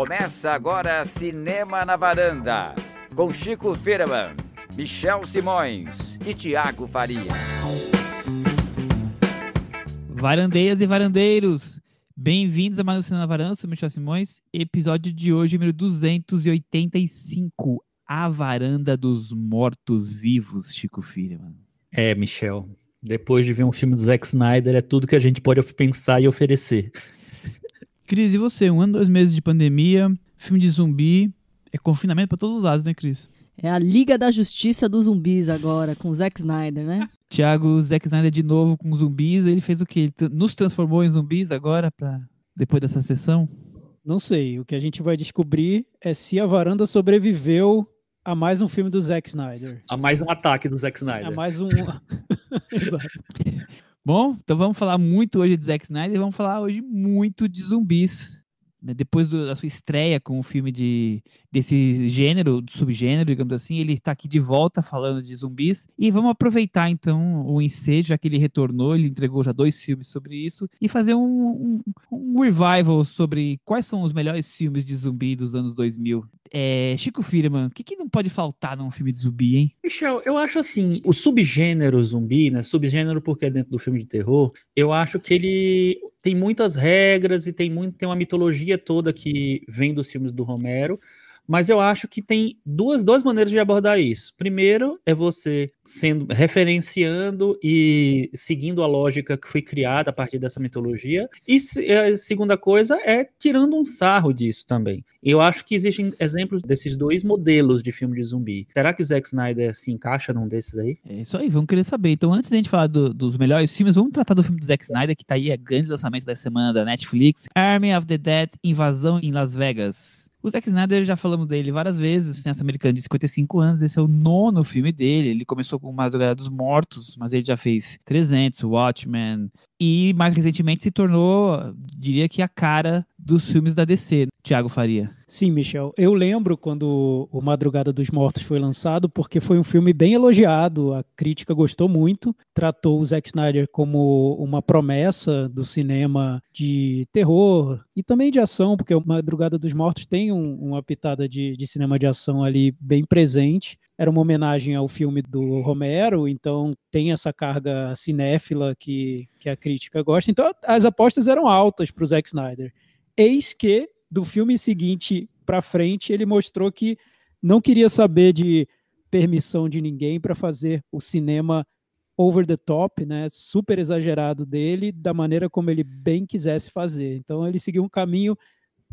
Começa agora Cinema na Varanda, com Chico Firman, Michel Simões e Tiago Faria. Varandeiras e varandeiros, bem-vindos a mais um Cinema na Varanda, eu sou Michel Simões, episódio de hoje, número 285, A Varanda dos Mortos-Vivos, Chico Firman. É, Michel, depois de ver um filme do Zack Snyder, é tudo que a gente pode pensar e oferecer. Cris, e você? Um ano, dois meses de pandemia, filme de zumbi, é confinamento para todos os lados, né, Cris? É a Liga da Justiça dos Zumbis agora, com o Zack Snyder, né? Tiago, Zack Snyder de novo com zumbis, ele fez o quê? Ele nos transformou em zumbis agora, pra, depois dessa sessão? Não sei, o que a gente vai descobrir é se a varanda sobreviveu a mais um filme do Zack Snyder. A mais um ataque do Zack Snyder. A mais um... Exato. Bom, então vamos falar muito hoje de Zack Snyder vamos falar hoje muito de zumbis. Né? Depois do, da sua estreia com o filme de, desse gênero, subgênero, digamos assim, ele está aqui de volta falando de zumbis. E vamos aproveitar então o ensejo, já que ele retornou, ele entregou já dois filmes sobre isso, e fazer um, um, um revival sobre quais são os melhores filmes de zumbi dos anos 2000. É, Chico Firman, o que, que não pode faltar num filme de zumbi, hein? Michel, eu acho assim, o subgênero zumbi, né? Subgênero porque é dentro do filme de terror, eu acho que ele tem muitas regras e tem, muito, tem uma mitologia toda que vem dos filmes do Romero, mas eu acho que tem duas, duas maneiras de abordar isso. Primeiro é você sendo referenciando e seguindo a lógica que foi criada a partir dessa mitologia, e a segunda coisa é tirando um sarro disso também. Eu acho que existem exemplos desses dois modelos de filme de zumbi. Será que o Zack Snyder se encaixa num desses aí? É isso aí, vamos querer saber. Então, antes da gente falar do, dos melhores filmes, vamos tratar do filme do Zack Snyder, que tá aí, é grande lançamento da semana da Netflix, Army of the Dead, Invasão em Las Vegas. O Zack Snyder, já falamos dele várias vezes, cineasta americano de 55 anos, esse é o nono filme dele. Ele começou com Madrugada dos Mortos, mas ele já fez 300, Watchmen, e mais recentemente se tornou, diria que, a cara dos filmes da DC. Tiago Faria. Sim, Michel. Eu lembro quando o Madrugada dos Mortos foi lançado, porque foi um filme bem elogiado, a crítica gostou muito, tratou o Zack Snyder como uma promessa do cinema de terror e também de ação, porque o Madrugada dos Mortos tem um, uma pitada de, de cinema de ação ali bem presente era uma homenagem ao filme do Romero, então tem essa carga cinéfila que, que a crítica gosta. Então as apostas eram altas para o Zack Snyder. Eis que, do filme seguinte para frente, ele mostrou que não queria saber de permissão de ninguém para fazer o cinema over the top, né, super exagerado dele, da maneira como ele bem quisesse fazer. Então ele seguiu um caminho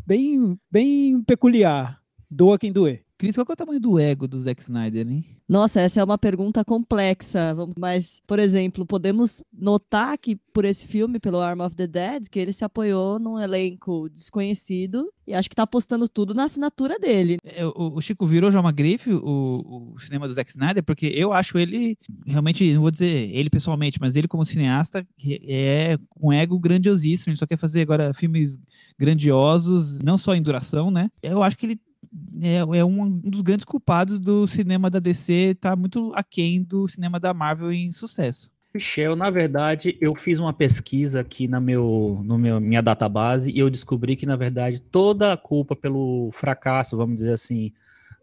bem, bem peculiar, doa quem doer. Cris, qual é o tamanho do ego do Zack Snyder, hein? Nossa, essa é uma pergunta complexa. Mas, por exemplo, podemos notar que por esse filme, pelo Arm of the Dead, que ele se apoiou num elenco desconhecido e acho que tá apostando tudo na assinatura dele. É, o, o, Chico virou já uma grife, o, o, cinema do Zack Snyder, porque eu acho ele, realmente, não vou dizer ele pessoalmente, mas ele como cineasta é um ego grandiosíssimo. Ele só quer fazer agora filmes grandiosos, não só em duração, né? Eu acho que ele é, é um dos grandes culpados do cinema da DC tá muito aquém do cinema da Marvel em sucesso. Michel, na verdade, eu fiz uma pesquisa aqui na meu, no meu, minha database e eu descobri que, na verdade, toda a culpa pelo fracasso, vamos dizer assim,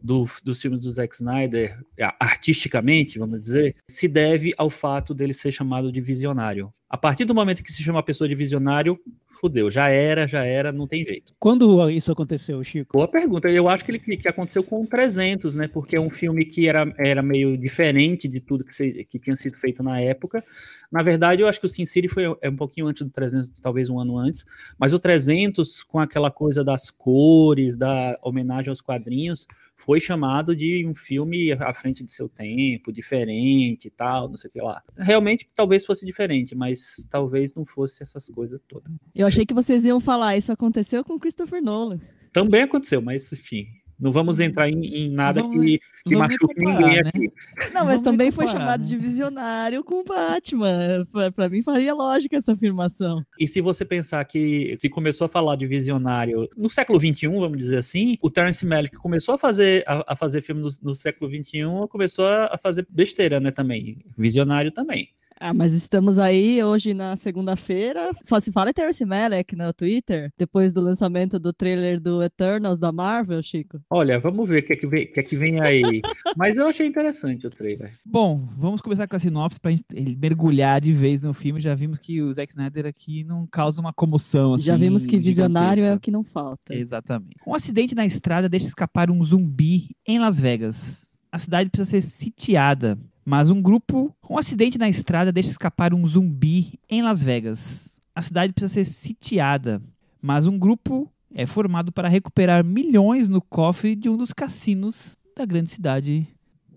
do, dos filmes do Zack Snyder, artisticamente, vamos dizer, se deve ao fato dele ser chamado de visionário. A partir do momento que se chama a pessoa de visionário, fudeu, já era, já era, não tem jeito. Quando isso aconteceu, Chico? Boa pergunta. Eu acho que ele que aconteceu com o 300, né? Porque é um filme que era, era meio diferente de tudo que, se, que tinha sido feito na época. Na verdade, eu acho que o Sin City foi é um pouquinho antes do 300, talvez um ano antes, mas o 300 com aquela coisa das cores, da homenagem aos quadrinhos, foi chamado de um filme à frente de seu tempo, diferente e tal, não sei o que lá. Realmente, talvez fosse diferente, mas talvez não fosse essas coisas todas. Eu achei que vocês iam falar, isso aconteceu com Christopher Nolan. Também aconteceu, mas enfim, não vamos entrar em, em nada que, que machuque ninguém né? aqui. Não, mas também foi chamado né? de visionário com o Batman. Para mim faria lógica essa afirmação. E se você pensar que se começou a falar de visionário no século XXI, vamos dizer assim, o Terence Malick começou a fazer, a, a fazer filme no, no século XXI, começou a, a fazer besteira, né, também. Visionário também. Ah, mas estamos aí hoje na segunda-feira. Só se fala em Terence Malick no Twitter, depois do lançamento do trailer do Eternals da Marvel, Chico. Olha, vamos ver o que é que vem, que é que vem aí. mas eu achei interessante o trailer. Bom, vamos começar com a sinopse pra gente mergulhar de vez no filme. Já vimos que o Zack Snyder aqui não causa uma comoção. Assim, Já vimos que visionário é o que não falta. Exatamente. Um acidente na estrada deixa escapar um zumbi em Las Vegas. A cidade precisa ser sitiada mas um grupo, um acidente na estrada deixa escapar um zumbi em Las Vegas. A cidade precisa ser sitiada, mas um grupo é formado para recuperar milhões no cofre de um dos cassinos da grande cidade.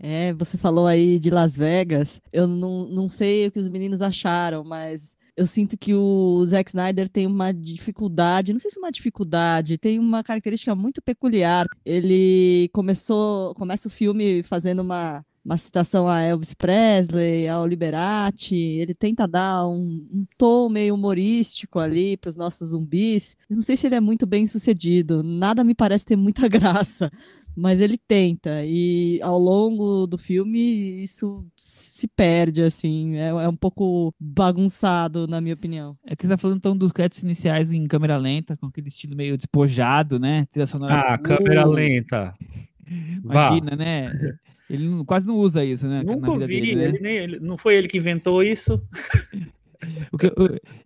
É, você falou aí de Las Vegas. Eu não, não sei o que os meninos acharam, mas eu sinto que o Zack Snyder tem uma dificuldade, não sei se é uma dificuldade, tem uma característica muito peculiar. Ele começou, começa o filme fazendo uma uma citação a Elvis Presley, ao Liberati. Ele tenta dar um, um tom meio humorístico ali para os nossos zumbis. Eu não sei se ele é muito bem sucedido. Nada me parece ter muita graça, mas ele tenta. E ao longo do filme isso se perde, assim. É, é um pouco bagunçado, na minha opinião. É que você tá falando então dos créditos iniciais em câmera lenta, com aquele estilo meio despojado, né? ah, câmera lenta. Imagina, Vá. né? Ele não, quase não usa isso, né? Nunca vi, dele, né? ele nem, ele, não foi ele que inventou isso.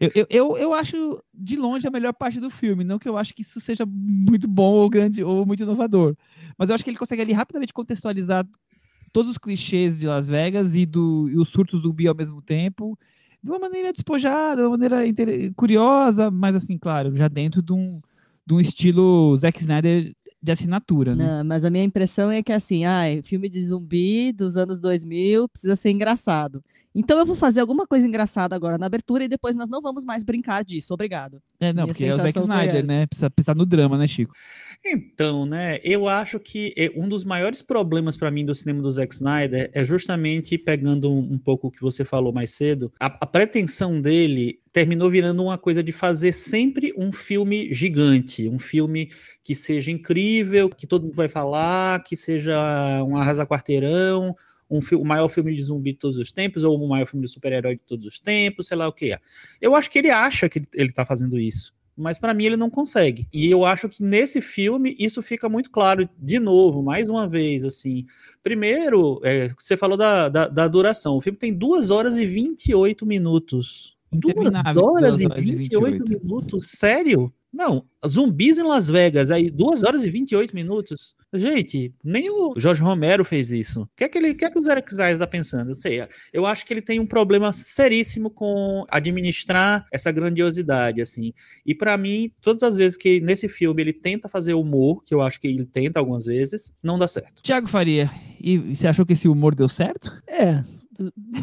eu, eu, eu, eu, acho de longe a melhor parte do filme, não que eu acho que isso seja muito bom ou grande ou muito inovador, mas eu acho que ele consegue ali rapidamente contextualizar todos os clichês de Las Vegas e, do, e os surtos do Bi ao mesmo tempo, de uma maneira despojada, de uma maneira curiosa, mas assim, claro, já dentro de um, de um estilo Zack Snyder de assinatura, né? Não, mas a minha impressão é que assim, ah, filme de zumbi dos anos 2000 precisa ser engraçado. Então eu vou fazer alguma coisa engraçada agora na abertura e depois nós não vamos mais brincar disso. Obrigado. É, não, Minha porque é o Zack Snyder, né? Precisa pensar no drama, né, Chico? Então, né, eu acho que é, um dos maiores problemas para mim do cinema do Zack Snyder é justamente pegando um, um pouco o que você falou mais cedo, a, a pretensão dele terminou virando uma coisa de fazer sempre um filme gigante, um filme que seja incrível, que todo mundo vai falar, que seja um arrasa-quarteirão, um o maior filme de zumbi de todos os tempos, ou o maior filme de super-herói de todos os tempos, sei lá o que é. Eu acho que ele acha que ele está fazendo isso mas para mim ele não consegue. E eu acho que nesse filme isso fica muito claro, de novo, mais uma vez, assim. Primeiro, é, você falou da, da, da, duração. O filme tem 2 horas e 28 minutos. 2 horas, horas e 28, 28 minutos? Sério? Não, zumbis em Las Vegas, aí 2 horas e 28 minutos. Gente, nem o Jorge Romero fez isso. O que é que, ele, que, é que o Zé Zayas está pensando? Eu sei, eu acho que ele tem um problema seríssimo com administrar essa grandiosidade, assim. E para mim, todas as vezes que nesse filme ele tenta fazer humor, que eu acho que ele tenta algumas vezes, não dá certo. Tiago Faria, e você achou que esse humor deu certo? É,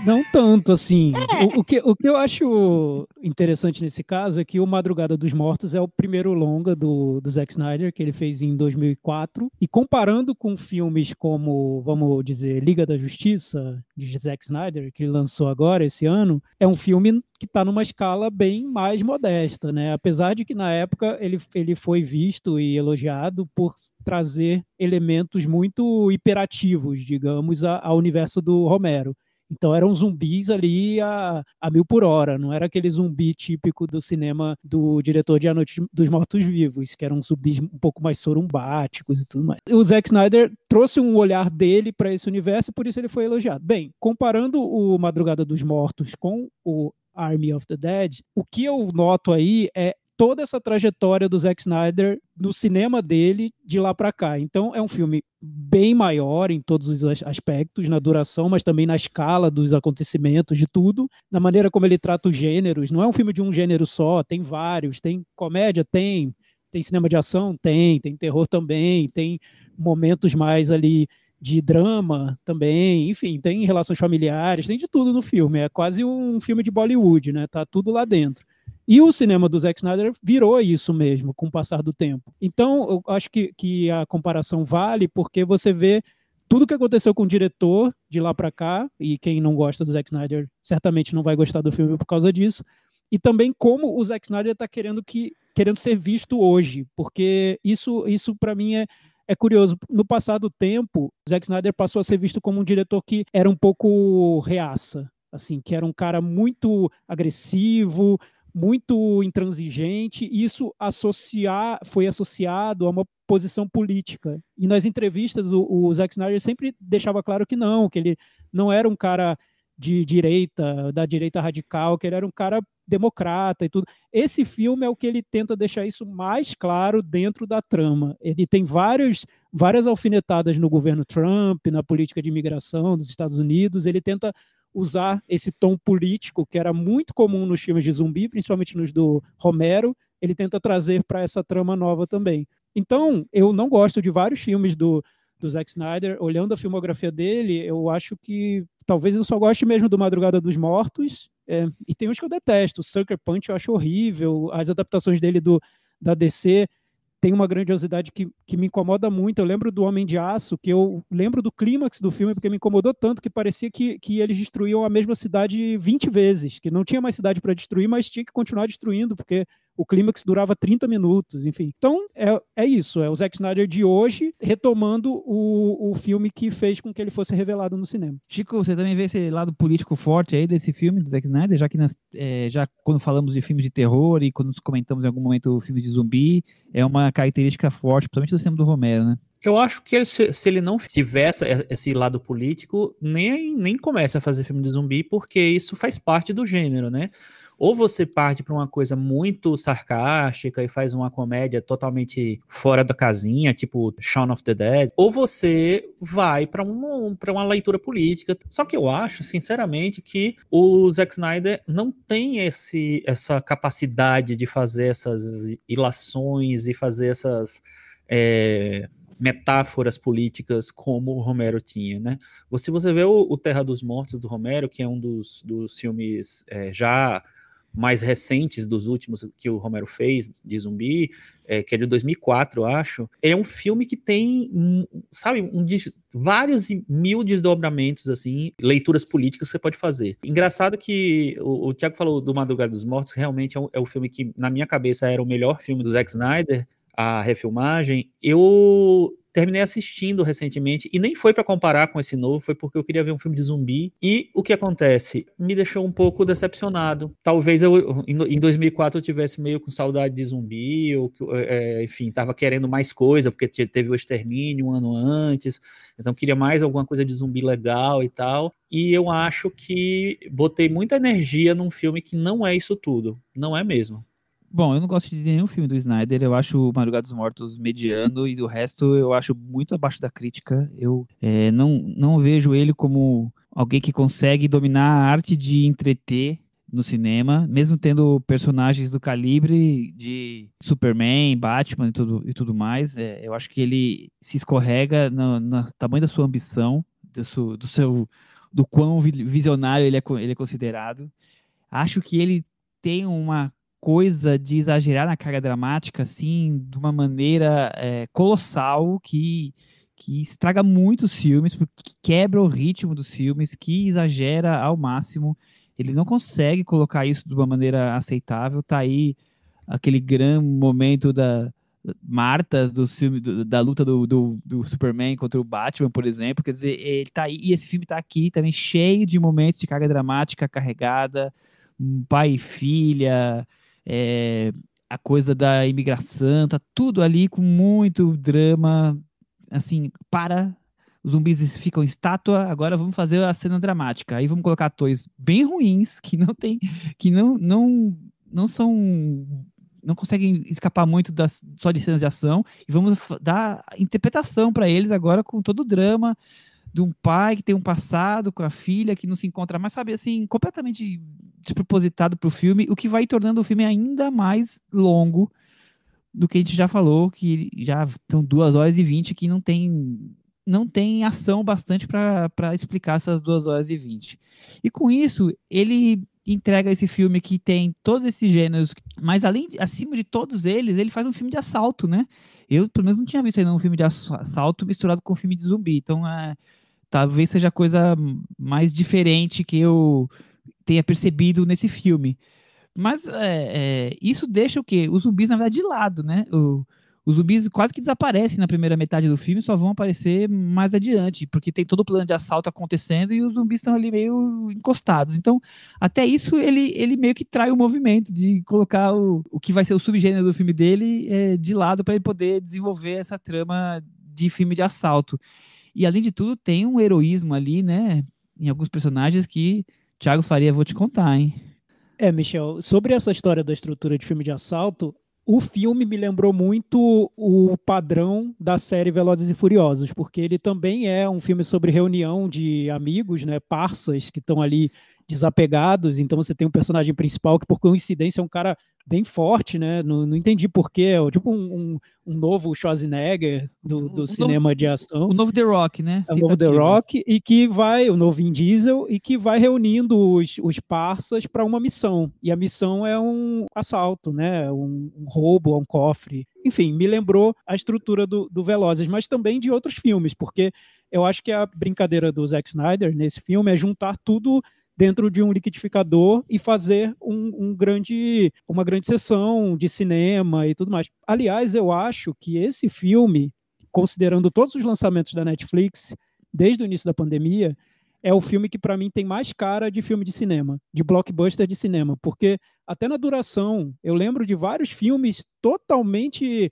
não tanto assim. É. O, o, que, o que eu acho interessante nesse caso é que o Madrugada dos Mortos é o primeiro longa do, do Zack Snyder, que ele fez em 2004. E comparando com filmes como, vamos dizer, Liga da Justiça, de Zack Snyder, que ele lançou agora, esse ano, é um filme que está numa escala bem mais modesta, né? Apesar de que na época ele, ele foi visto e elogiado por trazer elementos muito hiperativos, digamos, ao universo do Romero. Então eram zumbis ali a, a mil por hora, não era aquele zumbi típico do cinema do diretor de A Noite dos Mortos-Vivos, que eram zumbis um pouco mais sorumbáticos e tudo mais. O Zack Snyder trouxe um olhar dele para esse universo e por isso ele foi elogiado. Bem, comparando o Madrugada dos Mortos com o Army of the Dead, o que eu noto aí é toda essa trajetória do Zack Snyder no cinema dele de lá para cá. Então é um filme bem maior em todos os aspectos, na duração, mas também na escala dos acontecimentos, de tudo, na maneira como ele trata os gêneros. Não é um filme de um gênero só, tem vários, tem comédia, tem, tem cinema de ação, tem, tem terror também, tem momentos mais ali de drama também, enfim, tem relações familiares, tem de tudo no filme. É quase um filme de Bollywood, né? Tá tudo lá dentro. E o cinema do Zack Snyder virou isso mesmo com o passar do tempo. Então, eu acho que, que a comparação vale porque você vê tudo que aconteceu com o diretor de lá para cá, e quem não gosta do Zack Snyder certamente não vai gostar do filme por causa disso, e também como o Zack Snyder está querendo que querendo ser visto hoje, porque isso isso para mim é é curioso, no passado tempo, o Zack Snyder passou a ser visto como um diretor que era um pouco reaça, assim, que era um cara muito agressivo, muito intransigente, isso associar, foi associado a uma posição política. E nas entrevistas, o, o Zack Snyder sempre deixava claro que não, que ele não era um cara de direita, da direita radical, que ele era um cara democrata e tudo. Esse filme é o que ele tenta deixar isso mais claro dentro da trama. Ele tem vários, várias alfinetadas no governo Trump, na política de imigração dos Estados Unidos. Ele tenta usar esse tom político que era muito comum nos filmes de zumbi, principalmente nos do Romero, ele tenta trazer para essa trama nova também. Então, eu não gosto de vários filmes do, do Zack Snyder. Olhando a filmografia dele, eu acho que talvez eu só goste mesmo do Madrugada dos Mortos. É, e tem uns que eu detesto. Sucker Punch eu acho horrível. As adaptações dele do, da DC tem uma grandiosidade que, que me incomoda muito. Eu lembro do Homem de Aço, que eu lembro do clímax do filme, porque me incomodou tanto que parecia que, que eles destruíam a mesma cidade 20 vezes, que não tinha mais cidade para destruir, mas tinha que continuar destruindo, porque o clímax durava 30 minutos, enfim. Então, é, é isso, é o Zack Snyder de hoje retomando o, o filme que fez com que ele fosse revelado no cinema. Chico, você também vê esse lado político forte aí desse filme do Zack Snyder, já que nós, é, já quando falamos de filmes de terror e quando comentamos em algum momento filmes de zumbi, é uma característica forte, principalmente do cinema do Romero, né? Eu acho que ele, se, se, ele não tivesse esse lado político, nem, nem começa a fazer filme de zumbi, porque isso faz parte do gênero, né? Ou você parte para uma coisa muito sarcástica e faz uma comédia totalmente fora da casinha, tipo Shaun of the Dead, ou você vai para um, uma leitura política. Só que eu acho, sinceramente, que o Zack Snyder não tem esse, essa capacidade de fazer essas ilações e fazer essas. É, metáforas políticas como o Romero tinha, né? Se você vê o, o, Terra dos Mortos do Romero, que é um dos, dos filmes é, já mais recentes dos últimos que o Romero fez de zumbi, é, que é de 2004, eu acho, é um filme que tem, sabe, um, vários mil desdobramentos, assim, leituras políticas que você pode fazer. Engraçado que o, o Tiago falou do Madrugada dos Mortos, realmente é, um, é o filme que, na minha cabeça, era o melhor filme do Zack Snyder, a refilmagem. Eu terminei assistindo recentemente e nem foi para comparar com esse novo, foi porque eu queria ver um filme de zumbi. E o que acontece? Me deixou um pouco decepcionado. Talvez eu em 2004 eu tivesse meio com saudade de zumbi, ou é, enfim, tava querendo mais coisa, porque teve o extermínio um ano antes, então queria mais alguma coisa de zumbi legal e tal. E eu acho que botei muita energia num filme que não é isso tudo, não é mesmo. Bom, eu não gosto de nenhum filme do Snyder. Eu acho o Madrugada dos Mortos mediano e do resto eu acho muito abaixo da crítica. Eu é, não, não vejo ele como alguém que consegue dominar a arte de entreter no cinema, mesmo tendo personagens do calibre de Superman, Batman e tudo, e tudo mais. É, eu acho que ele se escorrega no, no tamanho da sua ambição, do, do seu do quão visionário ele é, ele é considerado. Acho que ele tem uma coisa de exagerar na carga dramática, assim, de uma maneira é, colossal que, que estraga muito os filmes, porque quebra o ritmo dos filmes, que exagera ao máximo. Ele não consegue colocar isso de uma maneira aceitável. Tá aí aquele grande momento da Marta do filme do, da luta do, do, do, Superman contra o Batman, por exemplo. Quer dizer, ele tá aí, e esse filme tá aqui também cheio de momentos de carga dramática carregada, pai e filha, é, a coisa da imigração, tá tudo ali com muito drama, assim, para os zumbis ficam estátua, agora vamos fazer a cena dramática. Aí vamos colocar atores bem ruins, que não tem, que não, não, não são, não conseguem escapar muito das, só de cenas de ação, e vamos dar interpretação para eles agora com todo o drama, de um pai que tem um passado com a filha que não se encontra mais, sabe, assim, completamente despropositado para o filme, o que vai tornando o filme ainda mais longo do que a gente já falou, que já estão duas horas e vinte, que não tem não tem ação bastante para explicar essas duas horas e vinte. E com isso, ele entrega esse filme que tem todos esses gêneros, mas além, acima de todos eles, ele faz um filme de assalto, né? Eu, pelo menos, não tinha visto ainda um filme de assalto misturado com um filme de zumbi. Então, é, talvez seja a coisa mais diferente que eu tenha percebido nesse filme. Mas é, é, isso deixa o quê? Os zumbis, na verdade, de lado, né? O, Os zumbis quase que desaparecem na primeira metade do filme, só vão aparecer mais adiante, porque tem todo o plano de assalto acontecendo e os zumbis estão ali meio encostados. Então, até isso ele, ele meio que trai o movimento de colocar o, o que vai ser o subgênero do filme dele é, de lado para ele poder desenvolver essa trama de filme de assalto. E além de tudo, tem um heroísmo ali, né? Em alguns personagens que Thiago Faria, vou te contar, hein? É, Michel, sobre essa história da estrutura de filme de assalto, o filme me lembrou muito o padrão da série Velozes e Furiosos, porque ele também é um filme sobre reunião de amigos, né, parças que estão ali desapegados. Então você tem um personagem principal que, por coincidência, é um cara bem forte, né? Não, não entendi porquê. É tipo um, um, um novo Schwarzenegger do, do cinema novo, de ação. O novo The Rock, né? É o novo The Rock, e que vai, o novo Vin Diesel, e que vai reunindo os, os parças para uma missão. E a missão é um assalto, né? Um, um roubo, um cofre. Enfim, me lembrou a estrutura do, do Velozes, mas também de outros filmes, porque eu acho que a brincadeira do Zack Snyder nesse filme é juntar tudo dentro de um liquidificador e fazer um, um, grande, uma grande sessão de cinema e tudo mais. Aliás, eu acho que esse filme, considerando todos os lançamentos da Netflix desde o início da pandemia, é o filme que para mim tem mais cara de filme de cinema, de blockbuster de cinema, porque até na duração eu lembro de vários filmes totalmente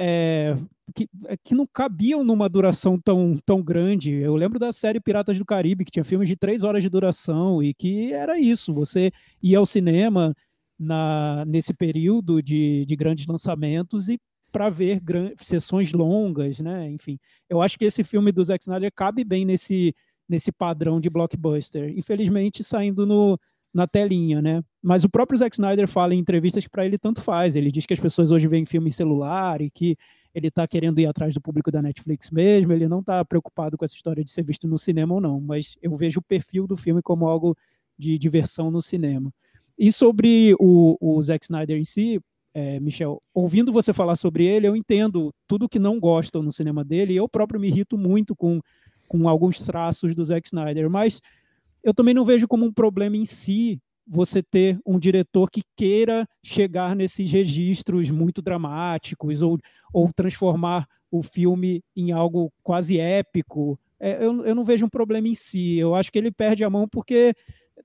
é, que, que não cabiam numa duração tão, tão grande. Eu lembro da série Piratas do Caribe, que tinha filmes de três horas de duração, e que era isso: você ia ao cinema na, nesse período de, de grandes lançamentos e para ver sessões longas, né? Enfim, eu acho que esse filme do Zack Snyder cabe bem nesse, nesse padrão de blockbuster. Infelizmente, saindo no, na telinha, né? Mas o próprio Zack Snyder fala em entrevistas que para ele tanto faz. Ele diz que as pessoas hoje veem filme em celular e que ele está querendo ir atrás do público da Netflix mesmo, ele não está preocupado com essa história de ser visto no cinema ou não, mas eu vejo o perfil do filme como algo de diversão no cinema. E sobre o, o Zack Snyder em si, é, Michel, ouvindo você falar sobre ele, eu entendo tudo que não gostam no cinema dele, eu próprio me irrito muito com, com alguns traços do Zack Snyder, mas eu também não vejo como um problema em si você ter um diretor que queira chegar nesses registros muito dramáticos ou, ou transformar o filme em algo quase épico. É, eu, eu não vejo um problema em si. Eu acho que ele perde a mão porque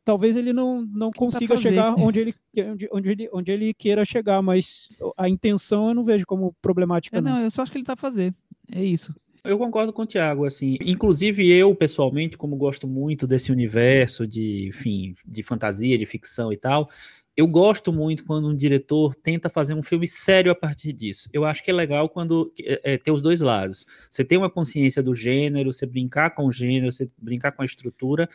talvez ele não, não consiga chegar onde ele, onde, onde, ele, onde ele queira chegar, mas a intenção eu não vejo como problemática. É, não, eu só acho que ele tá a fazer. É isso. Eu concordo com o Thiago, assim, inclusive eu, pessoalmente, como gosto muito desse universo de, enfim, de fantasia, de ficção e tal, eu gosto muito quando um diretor tenta fazer um filme sério a partir disso. Eu acho que é legal quando é, é, ter os dois lados. Você tem uma consciência do gênero, você brincar com o gênero, você brincar com a estrutura,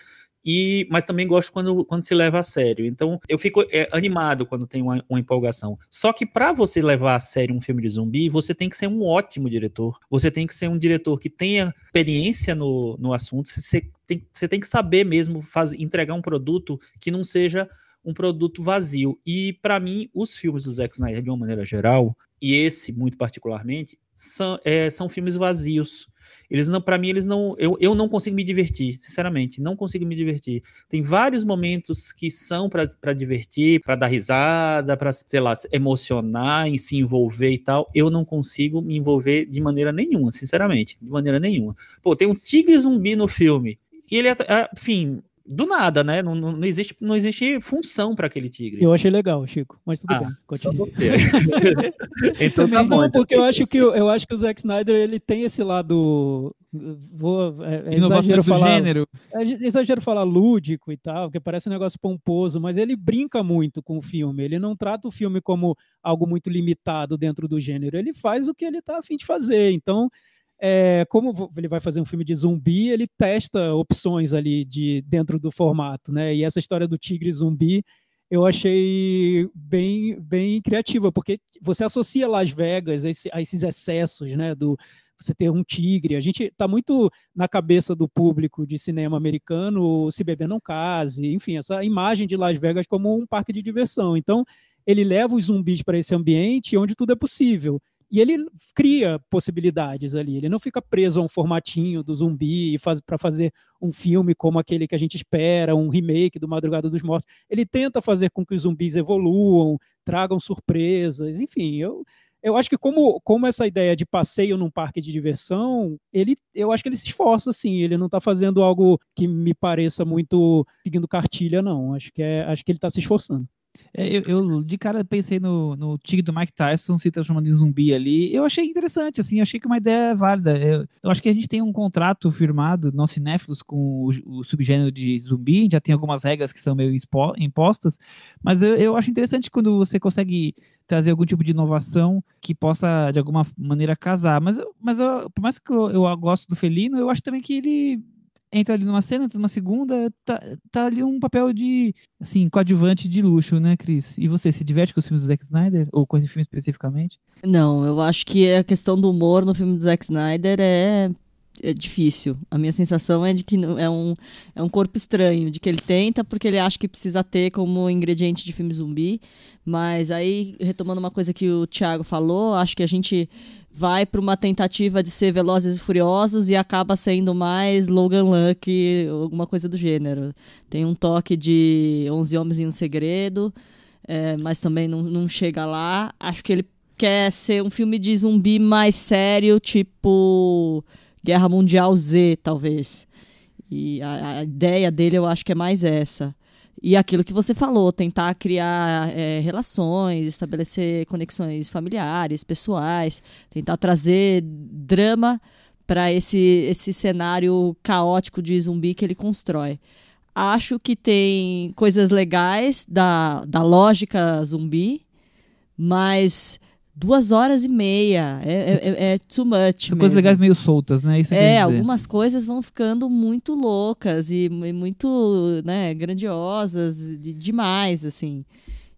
e, mas também gosto quando, quando se leva a sério. Então, eu fico é, animado quando tem uma, uma empolgação. Só que para você levar a sério um filme de zumbi, você tem que ser um ótimo diretor. Você tem que ser um diretor que tenha experiência no, no assunto. Você tem, você tem que saber mesmo fazer, entregar um produto que não seja um produto vazio. E para mim, os filmes do Zack Snyder, de uma maneira geral, e esse muito particularmente, são, é, são filmes vazios. Eles não, para mim, eles não, eu, eu não consigo me divertir, sinceramente, não consigo me divertir. Tem vários momentos que são para divertir, para dar risada, para, sei lá, emocionar, e se envolver e tal. Eu não consigo me envolver de maneira nenhuma, sinceramente, de maneira nenhuma. Pô, tem um tigre zumbi no filme. E ele, é, é, enfim, do nada, né? Não, não, existe, não existe função para aquele tigre. Eu achei legal, Chico, mas tudo ah, bem. Continua. você. então tá bom. Não, porque eu acho que eu acho que o Zack Snyder ele tem esse lado vou é, é exagero falar gênero. É exagero falar lúdico e tal, porque parece um negócio pomposo, mas ele brinca muito com o filme. Ele não trata o filme como algo muito limitado dentro do gênero. Ele faz o que ele tá afim de fazer. Então, é, como ele vai fazer um filme de zumbi, ele testa opções ali de dentro do formato, né? E essa história do tigre zumbi eu achei bem, bem criativa, porque você associa Las Vegas a, esse, a esses excessos, né? Do você ter um tigre. A gente está muito na cabeça do público de cinema americano, se beber não case, enfim, essa imagem de Las Vegas como um parque de diversão. Então, ele leva os zumbis para esse ambiente onde tudo é possível. E ele cria possibilidades ali. Ele não fica preso a um formatinho do zumbi faz, para fazer um filme como aquele que a gente espera, um remake do Madrugada dos Mortos. Ele tenta fazer com que os zumbis evoluam, tragam surpresas. Enfim, eu, eu acho que como, como essa ideia de passeio num parque de diversão, ele, eu acho que ele se esforça, assim, ele não está fazendo algo que me pareça muito seguindo cartilha, não. Acho que, é, acho que ele está se esforçando. É, eu, eu, de cara pensei no, no tigre do Mike Tyson se transformando em zumbi ali. Eu achei interessante, assim, achei que uma ideia é válida. Eu, eu acho que a gente tem um contrato firmado, nós cinéfilos, com o, o, subgênero de zumbi, já tem algumas regras que são meio impostas, mas eu, eu acho interessante quando você consegue trazer algum tipo de inovação que possa, de alguma maneira, casar. Mas, mas eu, por mais que eu, eu gosto do Felino, eu acho também que ele entra ali numa cena, entra numa segunda, tá, tá ali um papel de, assim, coadjuvante de luxo, né, Cris? E você, se diverte com os filmes do Zack Snyder? Ou com esse filme especificamente? Não, eu acho que a questão do humor no filme do Zack Snyder é é difícil. A minha sensação é de que é um, é um corpo estranho, de que ele tenta porque ele acha que precisa ter como ingrediente de filme zumbi. Mas aí, retomando uma coisa que o Thiago falou, acho que a gente vai para uma tentativa de ser Velozes e Furiosos e acaba sendo mais Logan Luck, alguma coisa do gênero. Tem um toque de 11 Homens em um Segredo, é, mas também não, não chega lá. Acho que ele quer ser um filme de zumbi mais sério, tipo Guerra Mundial Z, talvez. E a, a ideia dele eu acho que é mais essa. E aquilo que você falou, tentar criar é, relações, estabelecer conexões familiares, pessoais, tentar trazer drama para esse, esse cenário caótico de zumbi que ele constrói. Acho que tem coisas legais da, da lógica zumbi, mas duas horas e meia. É, é, é, é too much. São coisas legais meio soltas, né? Isso é, algumas coisas vão ficando muito loucas e, e muito né, grandiosas de, demais, assim.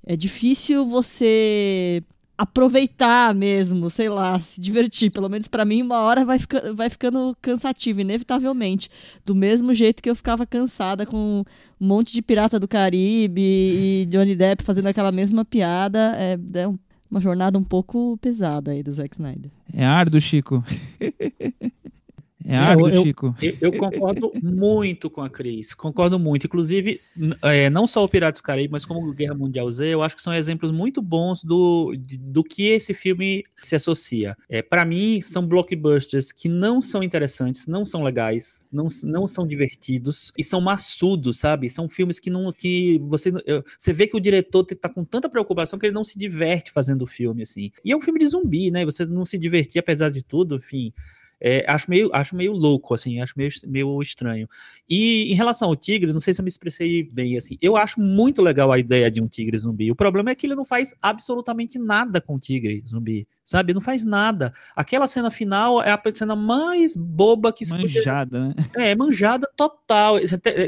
É difícil você aproveitar mesmo, sei lá, se divertir. Pelo menos para mim, uma hora vai, fica, vai ficando cansativo, inevitavelmente. Do mesmo jeito que eu ficava cansada com um monte de Pirata do Caribe e Johnny Depp fazendo aquela mesma piada. É, é um uma jornada um pouco pesada aí do Zack Snyder. É árduo, Chico. É eu, Chico. Eu, eu, concordo muito com a Cris, concordo muito. Inclusive, é, não só o Piratas do Caribe, mas como Guerra Mundial Z, eu acho que são exemplos muito bons do, do que esse filme se associa. É, para mim, são blockbusters que não são interessantes, não são legais, não, não são divertidos e são maçudos, sabe? São filmes que não que você você vê que o diretor tá com tanta preocupação que ele não se diverte fazendo o filme assim. E é um filme de zumbi, né? Você não se divertir apesar de tudo, enfim. É, acho, meio, acho meio louco, assim, acho meio, meio estranho. E em relação ao tigre, não sei se eu me expressei bem, assim, eu acho muito legal a ideia de um tigre zumbi. O problema é que ele não faz absolutamente nada com o tigre zumbi, sabe? Não faz nada. Aquela cena final é a cena mais boba que se Manjada, né? É, manjada total. É,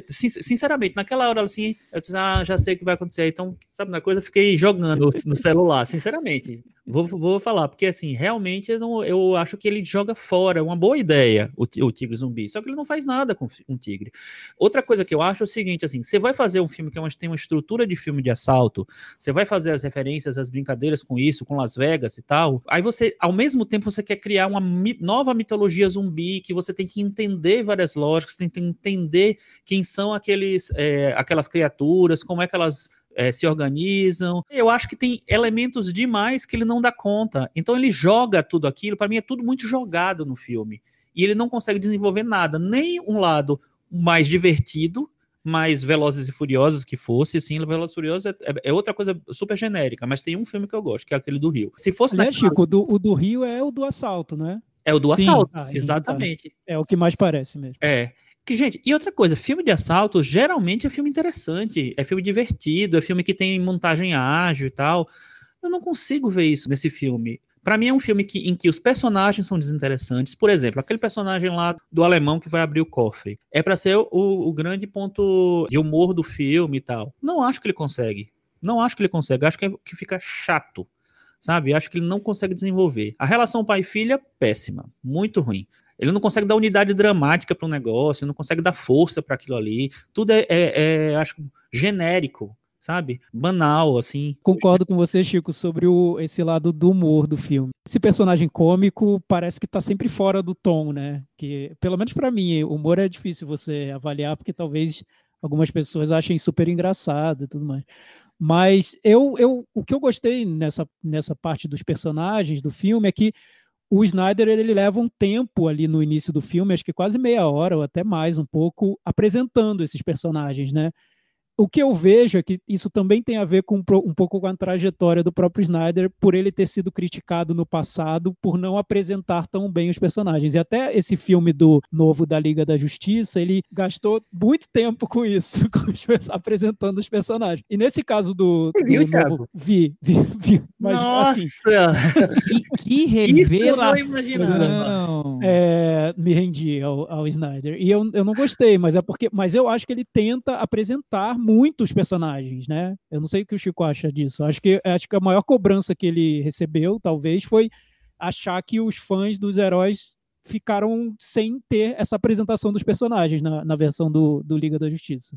sinceramente, naquela hora, assim, eu disse, ah, já sei o que vai acontecer. Então, sabe na coisa, eu fiquei jogando no celular, sinceramente. Vou, vou falar, porque assim, realmente eu, não, eu acho que ele joga fora, é uma boa ideia, o, o tigre zumbi, só que ele não faz nada com um tigre. Outra coisa que eu acho é o seguinte, assim, você vai fazer um filme que é tem uma estrutura de filme de assalto, você vai fazer as referências, as brincadeiras com isso, com Las Vegas e tal, aí você, ao mesmo tempo, você quer criar uma mi nova mitologia zumbi, que você tem que entender várias lógicas, tem que entender quem são aqueles, é, aquelas criaturas, como é que elas é, se organizam. Eu acho que tem elementos demais que ele não dá conta. Então ele joga tudo aquilo, para mim é tudo muito jogado no filme. E ele não consegue desenvolver nada, nem um lado mais divertido, mais Velozes e Furiosos que fosse, assim, Velozes e Furiosos é, é, é, outra coisa super genérica, mas tem um filme que eu gosto, que é aquele do Rio. Se fosse Aliás, naquela... Chico, o do, o do Rio é o do assalto, não é? O do Sim. assalto, ah, exatamente. Tá. É o que mais parece mesmo. É. Que, gente, e outra coisa, filme de assalto geralmente é filme interessante, é filme divertido, é filme que tem montagem ágil e tal. Eu não consigo ver isso nesse filme. Para mim é um filme que, em que os personagens são desinteressantes. Por exemplo, aquele personagem lá do alemão que vai abrir o cofre. É para ser o, o, grande ponto de humor do filme e tal. Não acho que ele consegue. Não acho que ele consegue. Acho que, é, que fica chato. Sabe? Acho que ele não consegue desenvolver. A relação pai-filha, péssima. Muito ruim. Ele não consegue dar unidade dramática para o negócio, não consegue dar força para aquilo ali. Tudo é, é, é, acho, genérico, sabe? Banal, assim. Concordo com você, Chico, sobre o, esse lado do humor do filme. Esse personagem cômico parece que está sempre fora do tom, né? Que, pelo menos para mim, o humor é difícil você avaliar, porque talvez algumas pessoas achem super engraçado e tudo mais. Mas eu, eu, o que eu gostei nessa, nessa parte dos personagens do filme é que o Snyder ele leva um tempo ali no início do filme, acho que quase meia hora ou até mais um pouco, apresentando esses personagens, né? O que eu vejo é que isso também tem a ver com um pouco com a trajetória do próprio Snyder, por ele ter sido criticado no passado por não apresentar tão bem os personagens. E até esse filme do novo da Liga da Justiça, ele gastou muito tempo com isso, com os, apresentando os personagens. E nesse caso do, do viu, novo, vi, vi, vi. Mas, Nossa! Assim, que, que revelação! É, me rendi ao, ao Snyder. E eu, eu não gostei, mas é porque, mas eu acho que ele tenta apresentar muitos personagens, né? Eu não sei o que o Chico acha disso. Acho que, acho que a maior cobrança que ele recebeu, talvez, foi achar que os fãs dos heróis ficaram sem ter essa apresentação dos personagens na, na versão do, do Liga da Justiça.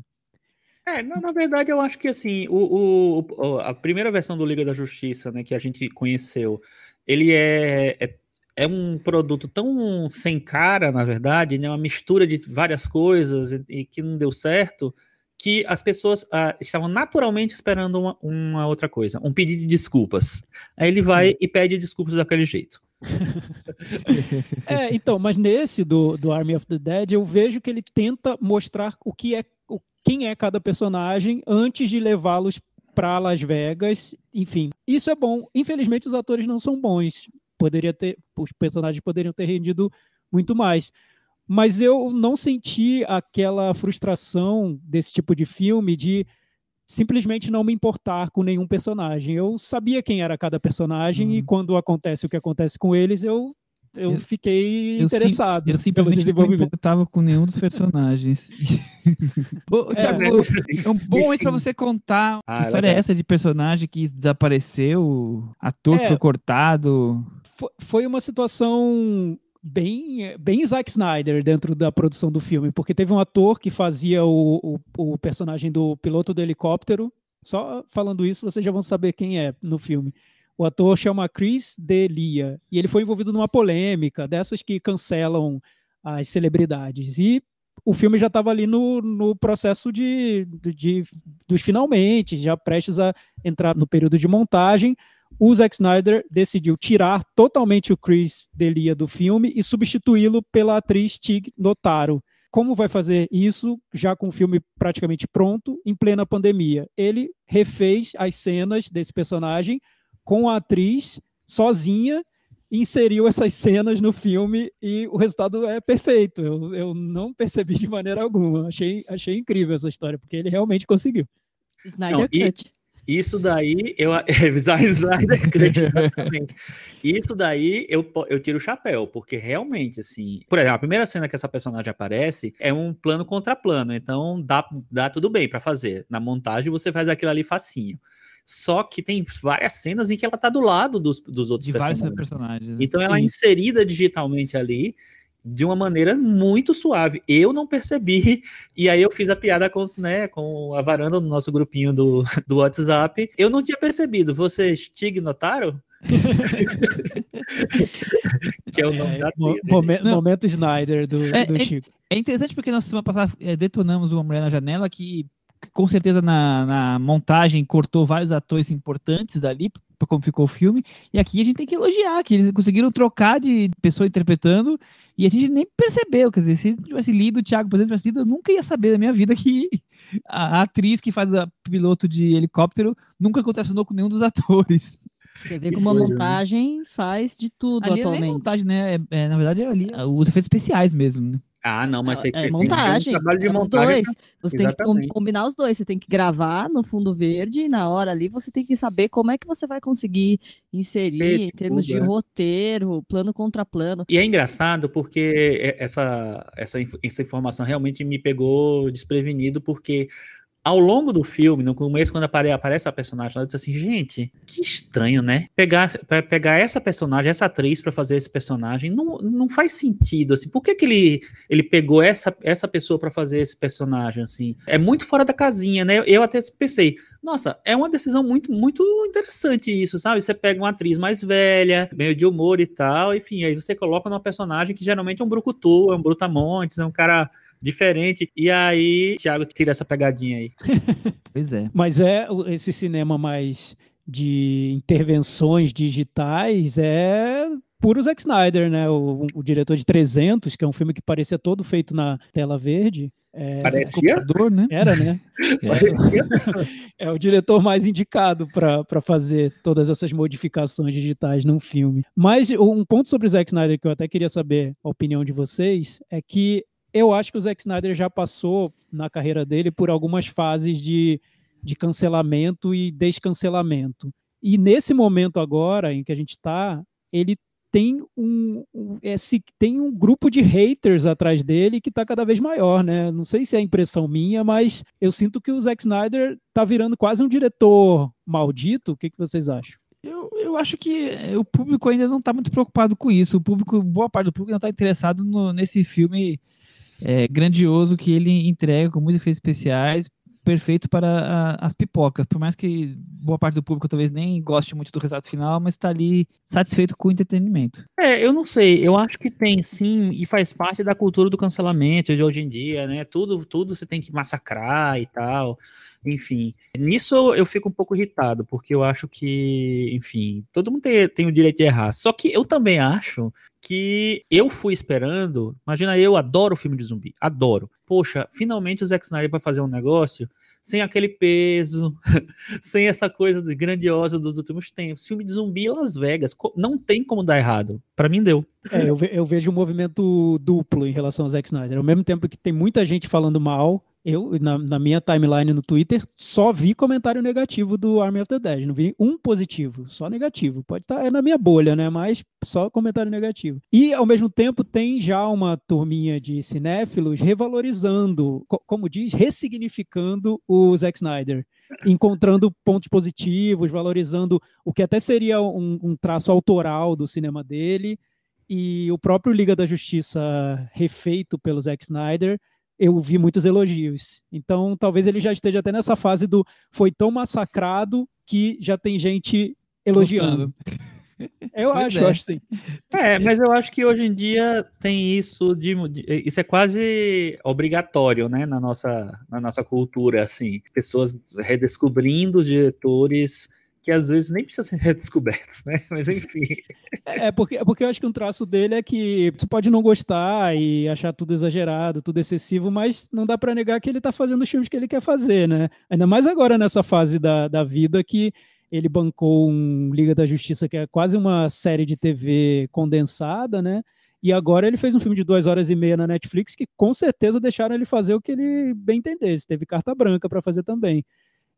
É, na, na, verdade, eu acho que assim, o, o, a primeira versão do Liga da Justiça, né, que a gente conheceu, ele é, é, é, um produto tão sem cara, na verdade, né, uma mistura de várias coisas e, e que não deu certo, que as pessoas ah, estavam naturalmente esperando uma, uma, outra coisa, um pedido de desculpas. Aí ele vai Sim. e pede desculpas daquele jeito. é, então, mas nesse do, do Army of the Dead, eu vejo que ele tenta mostrar o que é, o, quem é cada personagem antes de levá-los para Las Vegas. Enfim, isso é bom. Infelizmente, os atores não são bons. Poderia ter, os personagens poderiam ter rendido muito mais mas eu não senti aquela frustração desse tipo de filme de simplesmente não me importar com nenhum personagem. Eu sabia quem era cada personagem e uhum. quando acontece o que acontece com eles, eu eu, eu fiquei eu interessado sim, eu simplesmente pelo desenvolvimento. não estava com nenhum dos personagens. Ô, Thiago, é, um bom momento para você contar ah, que história é essa de personagem que desapareceu, ator é, que foi cortado. Foi uma situação bem, bem Zack Snyder dentro da produção do filme, porque teve um ator que fazia o, o, o, personagem do piloto do helicóptero. Só falando isso, vocês já vão saber quem é no filme. O ator chama Chris D'Elia e ele foi envolvido numa polêmica dessas que cancelam as celebridades. E o filme já estava ali no, no processo de, de, de, dos finalmente, já prestes a entrar no período de montagem o Zack Snyder decidiu tirar totalmente o Chris Delia do filme e substituí-lo pela atriz Tig Notaro. Como vai fazer isso já com o filme praticamente pronto, em plena pandemia? Ele refez as cenas desse personagem com a atriz sozinha, inseriu essas cenas no filme e o resultado é perfeito. Eu, eu não percebi de maneira alguma. Achei, achei incrível essa história, porque ele realmente conseguiu. Snyder não, Cut. Isso daí, eu. Snyder exatamente. Isso daí eu, eu tiro o chapéu, porque realmente, assim. Por exemplo, a primeira cena que essa personagem aparece é um plano contra plano, então dá, dá tudo bem para fazer. Na montagem você faz aquilo ali facinho. Só que tem várias cenas em que ela tá do lado dos, dos outros De personagens. personagens. Né? Então ela é inserida digitalmente ali de uma maneira muito suave. Eu não percebi, e aí eu fiz a piada com, né, com a varanda no nosso grupinho do, do WhatsApp. Eu não tinha percebido. Vocês Tig notaram? que é o nome é, da momento, momento Snyder do, é, do é, Chico. É interessante porque na semana passada é, detonamos uma mulher na janela que com certeza na, na, montagem cortou vários atores importantes ali para como ficou o filme. E aqui a gente tem que elogiar que eles conseguiram trocar de pessoa interpretando e a gente nem percebeu. Quer dizer, se tivesse lido o Thiago, por exemplo, tivesse lido, eu nunca ia saber da minha vida que a, a atriz que faz o piloto de helicóptero nunca contracionou com nenhum dos atores. Você vê que uma né? montagem faz de tudo ali atualmente. É montagem, né? É, é, na verdade, é ali os efeitos especiais mesmo. Né? Ah, não, mas você é, montagem. Um trabalho de é montagem. Dois. Você Exatamente. tem que combinar os dois. Você tem que gravar no fundo verde e na hora ali você tem que saber como é que você vai conseguir inserir Sei, em termos tudo, de é. roteiro, plano contra plano. E é engraçado porque essa, essa, essa informação realmente me pegou desprevenido, porque ao longo do filme, no começo, quando aparece a personagem, ela diz assim, gente, que estranho, né? Pegar, pegar essa personagem, essa atriz para fazer esse personagem, não, não faz sentido, assim. Por que, que ele, ele pegou essa, essa pessoa para fazer esse personagem, assim? É muito fora da casinha, né? Eu até pensei, nossa, é uma decisão muito, muito interessante isso, sabe? Você pega uma atriz mais velha, meio de humor e tal, enfim, aí você coloca numa personagem que geralmente é um brucutu, é um brutamontes, é um cara diferente. E aí, Thiago tira essa pegadinha aí. Pois é. Mas é esse cinema mais de intervenções digitais é puro Zack Snyder, né? O, o diretor de 300, que é um filme que parecia todo feito na tela verde. É, Parecia? Né? Era, né? Parecia. É o diretor mais indicado para fazer todas essas modificações digitais num filme. Mas um ponto sobre o Zack Snyder que eu até queria saber a opinião de vocês é que eu acho que o Zack Snyder já passou na carreira dele por algumas fases de, de cancelamento e descancelamento. E nesse momento agora em que a gente está, ele tem um, esse, tem um grupo de haters atrás dele que está cada vez maior, né? Não sei se é impressão minha, mas eu sinto que o Zack Snyder tá virando quase um diretor maldito. O que, que vocês acham? Eu, eu acho que eh, o público ainda não está muito preocupado com isso. O público, boa parte do público não está interessado no- nesse filme eh, grandioso que ele entrega com muitos efeitos especiais, perfeito para a- as pipocas. Por mais que boa parte do público talvez nem goste muito do resultado final, mas está ali satisfeito com o entretenimento. É, eu não sei, eu acho que tem sim, e faz parte da cultura do cancelamento de hoje em dia, né? Tudo, tudo você tem que massacrar e tal. Enfim, nisso eu fico um pouco irritado, porque eu acho que, enfim, todo mundo tem, tem o direito de errar. Só que eu também acho que eu fui esperando. Imagina, eu adoro filme de zumbi, adoro. Poxa, finalmente o Zack Snyder vai fazer um negócio sem aquele peso, sem essa coisa grandiosa dos últimos tempos. Filme de zumbi Las Vegas, não tem como dar errado. Pra mim deu. É, eu, ve- eu vejo um movimento duplo em relação ao Zack Snyder. Ao mesmo tempo que tem muita gente falando mal, eu, na, na minha timeline no Twitter, só vi comentário negativo do Army of the Dead. Não vi um positivo, só negativo. Pode estar é na minha bolha, né? Mas só comentário negativo. E, ao mesmo tempo, tem já uma turminha de cinéfilos revalorizando, co- como diz, ressignificando o Zack Snyder. Encontrando pontos positivos, valorizando o que até seria um- um traço autoral do cinema dele e o próprio Liga da Justiça refeito pelo Zack Snyder, eu vi muitos elogios. Então, talvez ele já esteja até nessa fase do foi tão massacrado que já tem gente elogiando. Eu Pois acho, é. eu acho sim. É, mas eu acho que hoje em dia tem isso de, de- isso é quase obrigatório, né, na nossa na nossa cultura, assim, pessoas redescobrindo os diretores que às vezes nem precisam ser redescobertos, né? Mas enfim. É porque, é porque eu acho que um traço dele é que você pode não gostar e achar tudo exagerado, tudo excessivo, mas não dá para negar que ele tá fazendo os filmes que ele quer fazer, né? Ainda mais agora nessa fase da, da vida que ele bancou um Liga da Justiça, que é quase uma série de TV condensada, né? E agora ele fez um filme de duas horas e meia na Netflix que com certeza deixaram ele fazer o que ele bem entendesse. Teve carta branca para fazer também.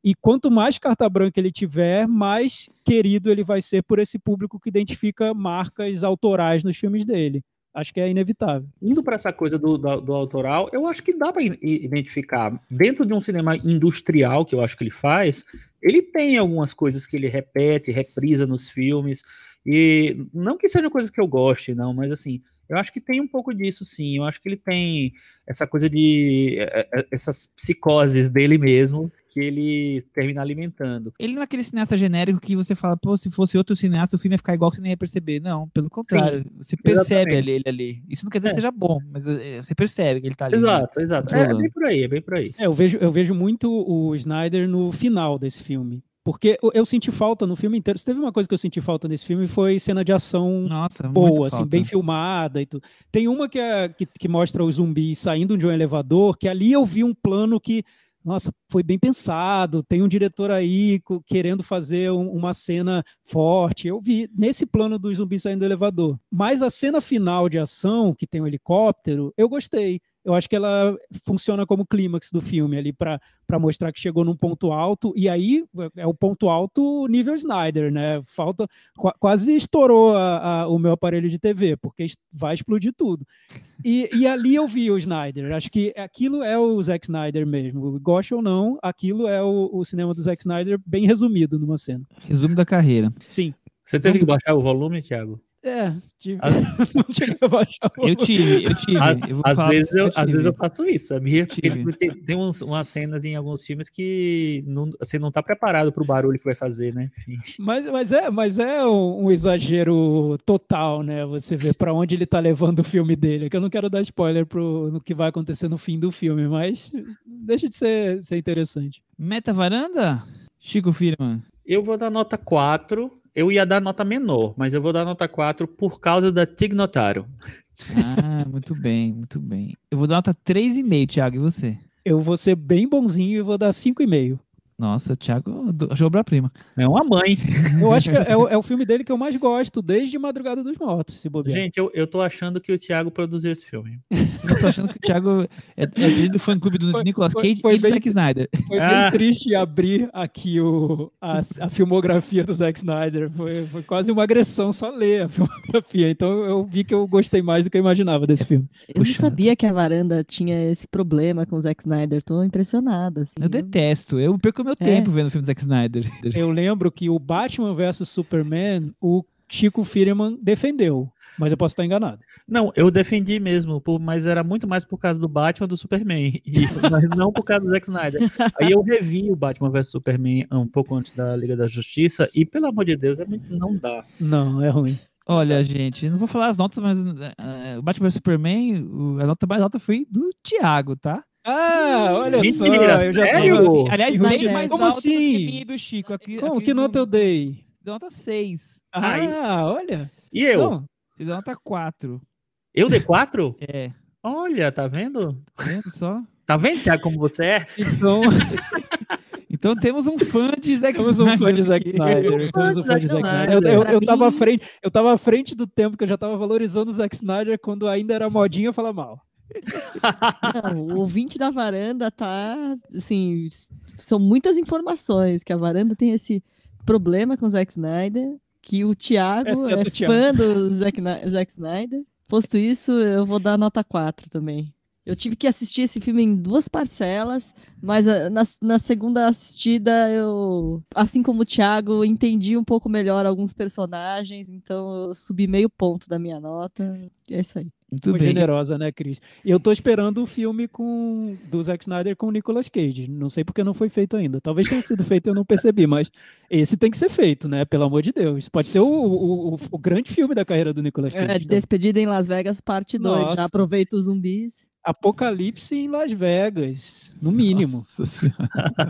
E quanto mais carta branca ele tiver, mais querido ele vai ser por esse público que identifica marcas autorais nos filmes dele. Acho que é inevitável. Indo para essa coisa do, do, do autoral, eu acho que dá para identificar. Dentro de um cinema industrial, que eu acho que ele faz, ele tem algumas coisas que ele repete, reprisa nos filmes. E não que sejam coisas que eu goste, não, mas assim, eu acho que tem um pouco disso, sim. Eu acho que ele tem essa coisa de. eh, eh, essas psicoses dele mesmo, que ele termina alimentando. Ele não é aquele cineasta genérico que você fala, pô, se fosse outro cineasta, o filme ia ficar igual que você nem ia perceber. Não, pelo contrário. você percebe ali, ele ali. Isso não quer dizer É. que seja bom, mas é, você percebe que ele tá ali. né? Exato, exato. É, é bem por aí, é bem por aí. É, eu vejo, eu vejo muito o Snyder no final desse filme. Porque eu, eu senti falta no filme inteiro. Se teve uma coisa que eu senti falta nesse filme foi cena de ação Nossa, boa, assim, falta. bem filmada e tudo. Tem uma que, é, que, que mostra os zumbis saindo de um elevador, que ali eu vi um plano que, nossa, foi bem pensado. Tem um diretor aí querendo fazer um- uma cena forte. Eu vi nesse plano dos zumbis saindo do elevador. Mas a cena final de ação, que tem o helicóptero, eu gostei. Eu acho que ela funciona como clímax do filme ali para mostrar que chegou num ponto alto e aí é o ponto alto nível Snyder, né? Falta qua- quase estourou a- a- o meu aparelho de TV porque vai explodir tudo. E, e ali eu vi o Snyder. Acho que aquilo é o Zack Snyder mesmo. Goste ou não, aquilo é o, o cinema do Zack Snyder bem resumido numa cena. Resumo da carreira. Sim. Você teve que baixar o volume, Thiago? É, tive. Ah. não cheguei a baixar o Eu tive, eu tive. Eu Às vezes, que eu, às vezes eu faço isso, sabia? Porque Tive. tem, tem uns, umas cenas em alguns filmes que não, você não tá preparado pro barulho que vai fazer, né? Enfim. Mas, mas é, mas é um, um exagero total, né? Você vê pra onde ele tá levando o filme dele. Que eu não quero dar spoiler pro no que vai acontecer no fim do filme, mas deixa de ser, ser interessante. Meta varanda? Chico Firman. Eu vou dar nota 4. Eu ia dar nota menor, mas eu vou dar nota 4 por causa da Tig Notaro. Ah, muito bem, muito bem. Eu vou dar nota 3,5, Thiago, e você? Eu vou ser bem bonzinho e vou dar 5,5. Nossa, o Thiago do- achou obra-prima. É uma mãe. Eu acho que é, o- é o filme dele que eu mais gosto, desde Madrugada dos Mortos, se bobear. Gente, eu, eu tô achando que o Thiago produziu esse filme. Eu tô achando que o Thiago é, é do fã-clube do Foi- Nicolas foi- Cage foi e do bem- Zack Snyder. Foi bem Ah. triste abrir aqui o, a, a filmografia do Zack Snyder. Foi, foi quase uma agressão só ler a filmografia. Então eu vi que eu gostei mais do que eu imaginava desse filme. Eu não Puxa. sabia que a varanda tinha esse problema com o Zack Snyder. Tô impressionada. Assim. Eu detesto. Eu perco meu É. tempo vendo o filme do Zack Snyder. Eu lembro que o Batman vs Superman, o Chico Firman defendeu. Mas eu posso estar enganado. Não, eu defendi mesmo, mas era muito mais por causa do Batman do Superman, e- mas não por causa do Zack Snyder. Aí eu revi o Batman vs Superman um pouco antes da Liga da Justiça, e pelo amor de Deus, é muito, não dá. Não, é ruim. Olha, gente, não vou falar as notas, mas eh, o Batman vs Superman, a nota mais alta foi do Thiago, tá? Ah, olha Mentira, só, eu já sério? tava... Aliás, bem rotina- mais Como que assim? do Chico. Aqui, Como? aqui Que nota eu dei? deu nota 6. Ah, olha. E eu? Você deu nota 4. Eu dei quatro? É, Olha, tá vendo? tá vendo só? Tá vendo, Thiago, como você é? então... Então temos um fã de Zack Temos um fã de Snyder Zack. Snyder. Temos um fã de Zack Snyder. Eu, Snyder. eu, eu tava à frente, eu tava à frente do tempo que eu já tava valorizando o Zack Snyder quando ainda era modinha falar mal. Não, o ouvinte da varanda tá, assim, são muitas informações que a varanda tem esse problema com o Zack Snyder, que o Thiago é o Thiago. fã do Zack, Zack Snyder. Posto isso, eu vou dar nota 4 também. Eu tive que assistir esse filme em duas parcelas, mas ah, na, na segunda assistida eu, assim como o Thiago, entendi um pouco melhor alguns personagens, então eu subi meio ponto da minha nota. É isso aí. Muito Foi bem. generosa, né, Cris? E eu tô esperando o filme com do Zack Snyder com o Nicolas Cage. Não sei porque não foi feito ainda. Talvez tenha sido feito e eu não percebi, mas esse tem que ser feito, né? Pelo amor de Deus. Pode ser o, o, o- o grande filme da carreira do Nicolas Cage. É, Despedida em Las Vegas, parte 2. Nossa. Já aproveita os zumbis. Apocalipse em Las Vegas, no mínimo.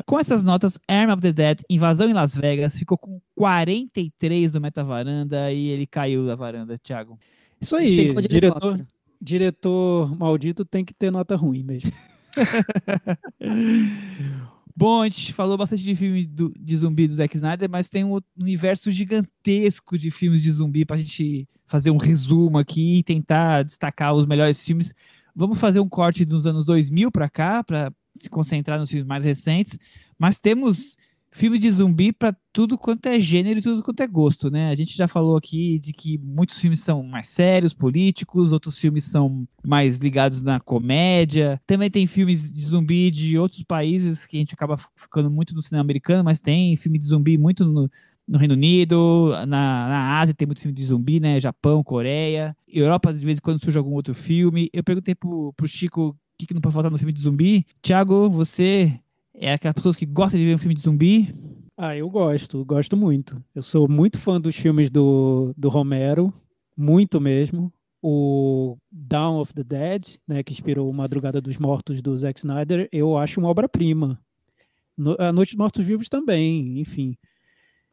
Com essas notas, Arm of the Dead, Invasão em Las Vegas, ficou com 43 do Meta Varanda e ele caiu da varanda, Thiago. Isso aí, diretor, diretor maldito tem que ter nota ruim mesmo. Bom, a gente falou bastante de filme do- de zumbi do Zack Snyder, mas tem um universo gigantesco de filmes de zumbi pra gente fazer um resumo aqui e tentar destacar os melhores filmes. Vamos fazer um corte dos anos 2000 pra cá, pra se concentrar nos filmes mais recentes, mas temos filme de zumbi pra tudo quanto é gênero e tudo quanto é gosto, né? A gente já falou aqui de que muitos filmes são mais sérios, políticos, outros filmes são mais ligados na comédia. Também tem filmes de zumbi de outros países que a gente acaba ficando muito no cinema americano, mas tem filme de zumbi muito no, no Reino Unido, na, na Ásia tem muito filme de zumbi, né? Japão, Coreia. Europa, de vez em quando surge algum outro filme. Eu perguntei pro, pro Chico o que, que não pode faltar no filme de zumbi. Thiago, você é aquela pessoa que gosta de ver um filme de zumbi? Ah, eu gosto, gosto muito. Eu sou muito fã dos filmes do, do Romero, muito mesmo. O Dawn of the Dead, né, que inspirou Madrugada dos Mortos do Zack Snyder, eu acho uma obra-prima. No- A Noite dos Mortos Vivos também, enfim.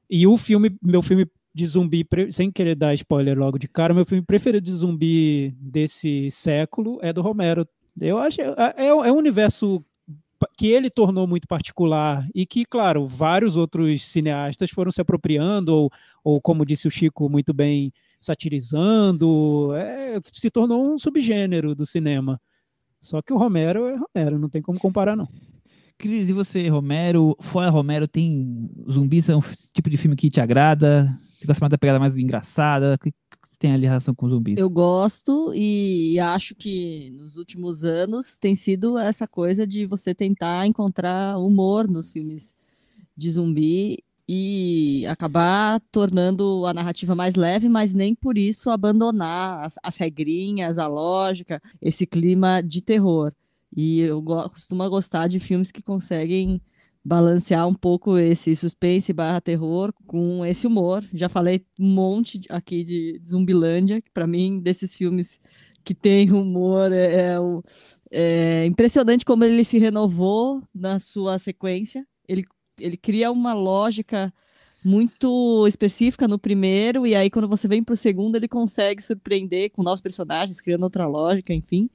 E o filme, meu filme de zumbi, sem querer dar spoiler logo de cara, meu filme preferido de zumbi desse século é do Romero. Eu acho é, é, é um universo que ele tornou muito particular e que, claro, vários outros cineastas foram se apropriando, ou, ou como disse o Chico muito bem, satirizando, é, se tornou um subgênero do cinema. Só que o Romero é Romero, não tem como comparar, não. Cris, e você, Romero? Fora Romero, tem zumbis? É um tipo de filme que te agrada? Você gosta mais da pegada mais engraçada? Tem ali relação com zumbis? Eu gosto e acho que nos últimos anos tem sido essa coisa de você tentar encontrar humor nos filmes de zumbi. e acabar tornando a narrativa mais leve, mas nem por isso abandonar as, as regrinhas, a lógica, esse clima de terror. E eu go costumo gostar de filmes que conseguem balancear um pouco esse suspense barra terror com esse humor. Já falei um monte aqui de Zumbilândia, que para mim, desses filmes que tem humor, é, é, é impressionante como ele se renovou na sua sequência. Ele ele cria uma lógica muito específica no primeiro, e aí quando você vem pro segundo, ele consegue surpreender com novos personagens, criando outra lógica, enfim.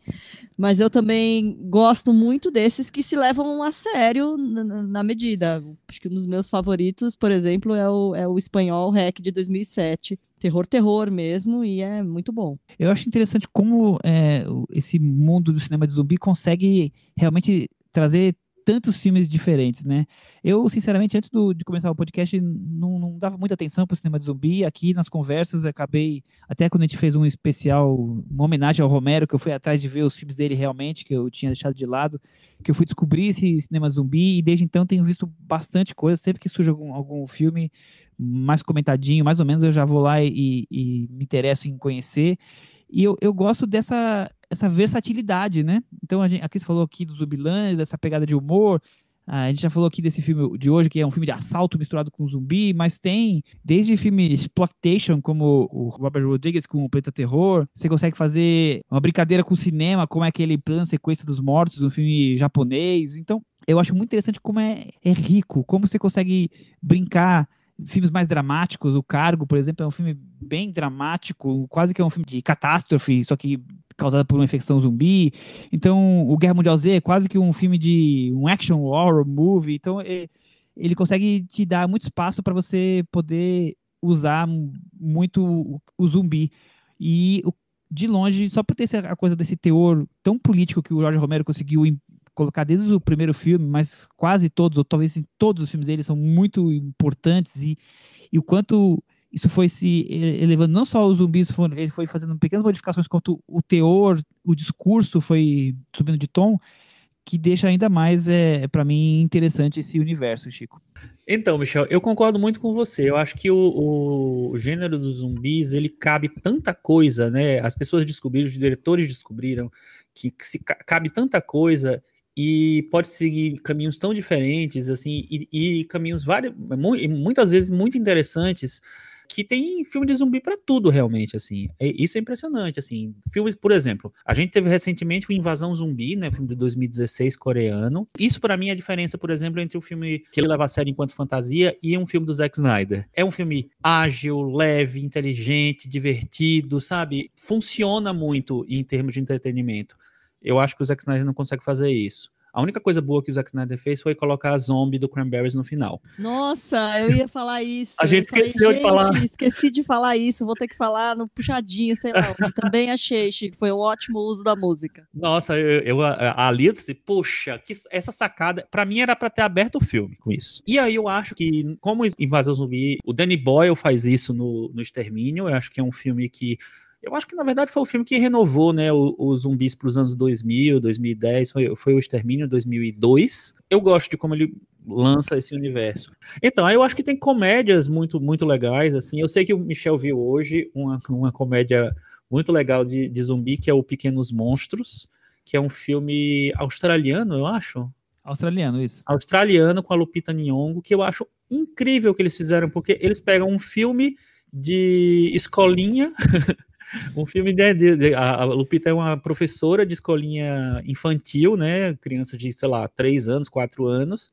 Mas eu também gosto muito desses que se levam a sério na, na medida. Acho que um dos meus favoritos, por exemplo, é o, é o espanhol Hack de 2007. Terror, terror mesmo, e é muito bom. Eu acho interessante como é, esse mundo do cinema de zumbi consegue realmente trazer tantos filmes diferentes, né? Eu, sinceramente, antes do, de começar o podcast, não, não dava muita atenção para o cinema de zumbi. Aqui nas conversas, acabei, até quando a gente fez um especial, uma homenagem ao Romero, que eu fui atrás de ver os filmes dele realmente, que eu tinha deixado de lado, que eu fui descobrir esse cinema zumbi, e desde então tenho visto bastante coisa. Sempre que surge algum, algum filme mais comentadinho, mais ou menos, eu já vou lá e, e me interesso em conhecer. E eu, eu gosto dessa essa versatilidade, né? Então, a, gente, a Cris falou aqui do Zumbilândia, dessa pegada de humor. A gente já falou aqui desse filme de hoje, que é um filme de assalto misturado com zumbi, mas tem desde filmes exploitation, como o Robert Rodrigues com o Planeta Terror. Você consegue fazer uma brincadeira com o cinema, como é aquele plano sequência dos mortos, um filme japonês. Então, eu acho muito interessante como é, é rico, como você consegue brincar filmes mais dramáticos. O Cargo, por exemplo, é um filme bem dramático, quase que é um filme de catástrofe, só que causada por uma infecção zumbi. Então, o Guerra Mundial Z é quase que um filme de um action horror movie. Então, ele consegue te dar muito espaço para você poder usar muito o, zumbi. E de longe, só por ter a coisa desse teor tão político que o George Romero conseguiu colocar desde o primeiro filme, mas quase todos, ou talvez todos os filmes dele são muito importantes e, e o quanto isso foi se elevando, não só os zumbis, foram, ele foi fazendo pequenas modificações, quanto o teor, o discurso foi subindo de tom, que deixa ainda mais, é, para mim, interessante esse universo, Chico. Então, Michel, eu concordo muito com você. Eu acho que o, o, gênero dos zumbis, ele cabe tanta coisa, né? As pessoas descobriram, os diretores descobriram que, que se cabe tanta coisa e pode seguir caminhos tão diferentes, assim, e, e caminhos vários, muitas vezes muito interessantes, que tem filme de zumbi para tudo, realmente, assim. É, isso é impressionante, assim. Filmes, por exemplo, a gente teve recentemente o Invasão Zumbi, né, filme de 2016 coreano. Isso para mim é a diferença, por exemplo, entre o filme que ele leva a sério enquanto fantasia e um filme do Zack Snyder. É um filme ágil, leve, inteligente, divertido, sabe? Funciona muito em termos de entretenimento. Eu acho que o Zack Snyder não consegue fazer isso. A única coisa boa que o Zack Snyder fez foi colocar a zombie do Cranberries no final. Nossa, eu ia falar isso. a gente falei, esqueceu de falar. Esqueci de falar isso, vou ter que falar no puxadinho, sei lá. também achei, Chico, foi um ótimo uso da música. Nossa, eu, eu ali eu disse, poxa, que essa sacada, para mim era para ter aberto o filme com isso. E aí eu acho que, como Invasão Zumbi, o Danny Boyle faz isso no, no Extermínio, eu acho que é um filme que eu acho que na verdade foi o filme que renovou, né, os zumbis para os anos 2000, 2010, foi, foi o Extermínio 2002. Eu gosto de como ele lança esse universo. Então, eu acho que tem comédias muito muito legais, assim. Eu sei que o Michel viu hoje uma, uma comédia muito legal de, de zumbi, que é o Pequenos Monstros, que é um filme australiano, eu acho. Australiano, isso. Australiano com a Lupita Nyong'o, que eu acho incrível que eles fizeram, porque eles pegam um filme de escolinha um filme de, de, de, a Lupita é uma professora de escolinha infantil, né? Criança de, sei lá, três anos, quatro anos,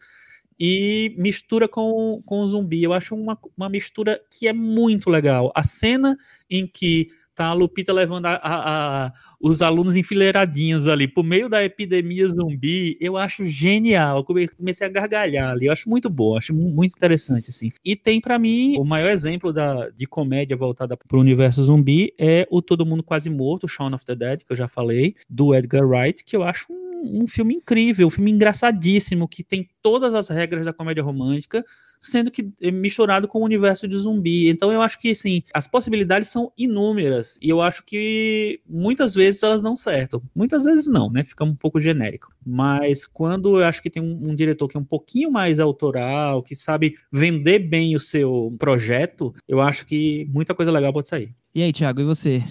e mistura com, com o zumbi. Eu acho uma, uma mistura que é muito legal. A cena em que tá a Lupita levando a, a, a, os alunos enfileiradinhos ali por meio da epidemia zumbi, eu acho genial. Eu comecei a gargalhar ali, eu acho muito bom, acho muito interessante assim. E tem para mim o maior exemplo da, de comédia voltada para o universo zumbi é o Todo Mundo Quase Morto, Shaun of the Dead, que eu já falei, do Edgar Wright, que eu acho um um, filme incrível, um filme engraçadíssimo, que tem todas as regras da comédia romântica, sendo que é misturado com o universo de zumbi. Então eu acho que assim, as possibilidades são inúmeras e eu acho que muitas vezes elas não certo. Muitas vezes não, né? Fica um pouco genérico. Mas quando eu acho que tem um, um diretor que é um pouquinho mais autoral, que sabe vender bem o seu projeto, eu acho que muita coisa legal pode sair. E aí, Thiago, e você?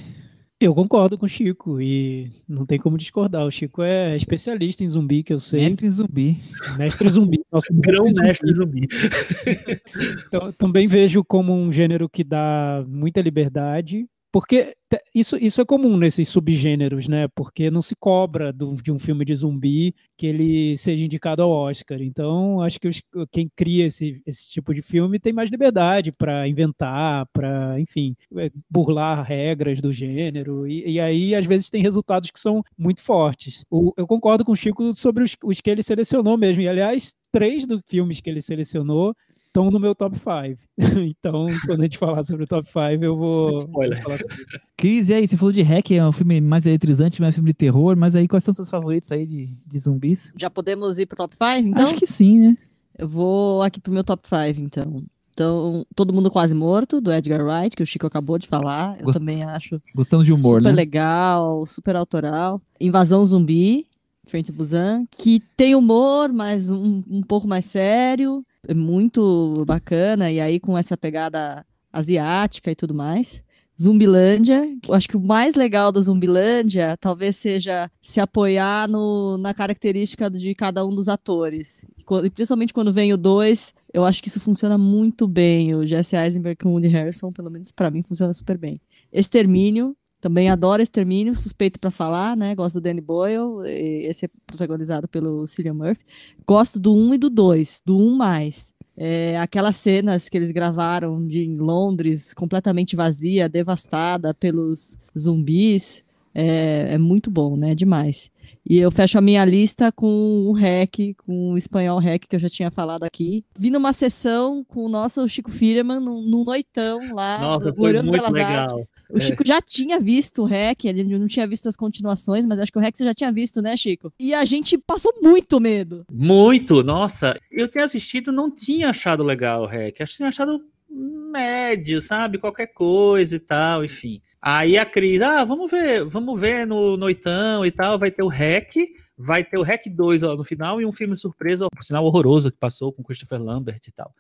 Eu concordo com o Chico e não tem como discordar. O Chico é especialista em zumbi, que eu sei. Mestre zumbi. Mestre zumbi. Nossa, Grão mestre zumbi. então, também vejo como um gênero que dá muita liberdade porque isso, isso é comum nesses subgêneros, né? Porque não se cobra do, de um filme de zumbi que ele seja indicado ao Oscar. Então, acho que os, quem cria esse, esse tipo de filme tem mais liberdade para inventar, para, enfim, é, burlar regras do gênero. E, e, aí, às vezes, tem resultados que são muito fortes. O, eu concordo com o Chico sobre os, os que ele selecionou mesmo. E, aliás, três dos filmes que ele selecionou estão no meu top 5. então, quando a gente falar sobre o top 5, eu vou. Spoiler. Falar sobre isso. Cris, e aí? Você falou de Hack, é um filme mais eletrizante, mais filme de terror, mas aí quais são os seus favoritos aí de, de zumbis? Já podemos ir pro top 5, então? Acho que sim, né? Eu vou aqui pro meu top 5, então. Então, Todo Mundo Quase Morto, do Edgar Wright, que o Chico acabou de falar. Eu Gost- também acho Gostamos de humor, super né? legal, super autoral. Invasão Zumbi, Frente Busan, que tem humor, mas um, um pouco mais sério. É muito bacana, e aí com essa pegada asiática e tudo mais. Zumbilândia, eu acho que o mais legal da Zumbilândia talvez seja se apoiar no, na característica de cada um dos atores. E principalmente quando vem o dois, eu acho que isso funciona muito bem. O Jesse Eisenberg com o Woody Harrison, pelo menos pra mim, funciona super bem. Extermínio, também adoro Extermínio, suspeito pra falar, né? Gosto do Danny Boyle, esse é protagonizado pelo Cillian Murphy. Gosto do 1 e do 2, do 1 mais. É, aquelas cenas que eles gravaram de em Londres, completamente vazia, devastada pelos zumbis, é, é muito bom, né? Demais. E eu fecho a minha lista com o REC, com o espanhol REC, que eu já tinha falado aqui. Vi numa sessão com o nosso Chico Firman, num, num noitão lá, Nossa, foi muito Belas legal. Artes. O Chico já tinha visto o REC, ele não tinha visto as continuações, mas acho que o REC você já tinha visto, né, Chico? E a gente passou muito medo. Muito, nossa. Eu tinha assistido, não tinha achado legal o REC. Acho que tinha achado médio, sabe? Qualquer coisa e tal, enfim. Aí a Cris, ah, vamos ver, vamos ver no Noitão e tal, vai ter o REC, vai ter o REC 2 lá no final e um filme surpresa, por sinal horroroso que passou com Christopher Lambert e tal.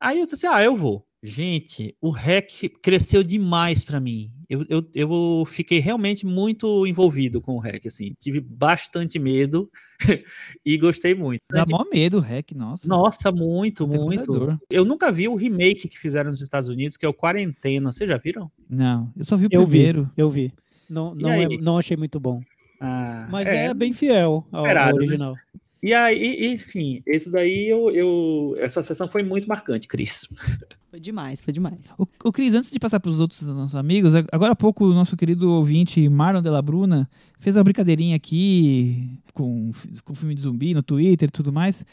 Aí eu disse assim, ah, eu vou. Gente, o REC cresceu demais pra mim. Eu, eu, eu fiquei realmente muito envolvido com o REC, assim. Tive bastante medo e gostei muito. Dá mó medo, Hack, nossa. Nossa, muito, muito. Aterrorizador. Eu nunca vi o remake que fizeram nos Estados Unidos, que é o Quarentena. Vocês já viram? Não, eu só vi o Eu vi, primeiro. eu vi. Não, não, é- não achei muito bom. Ah, Mas é, bem fiel ao, ao esperado, né? original. E aí, enfim, esse daí eu, eu. Essa sessão foi muito marcante, Cris. Foi demais, foi demais. O, o Cris, antes de passar para os outros nossos amigos, ag- agora há pouco o nosso querido ouvinte Marlon Della Bruna fez uma brincadeirinha aqui com, com filme de zumbi no Twitter e tudo mais.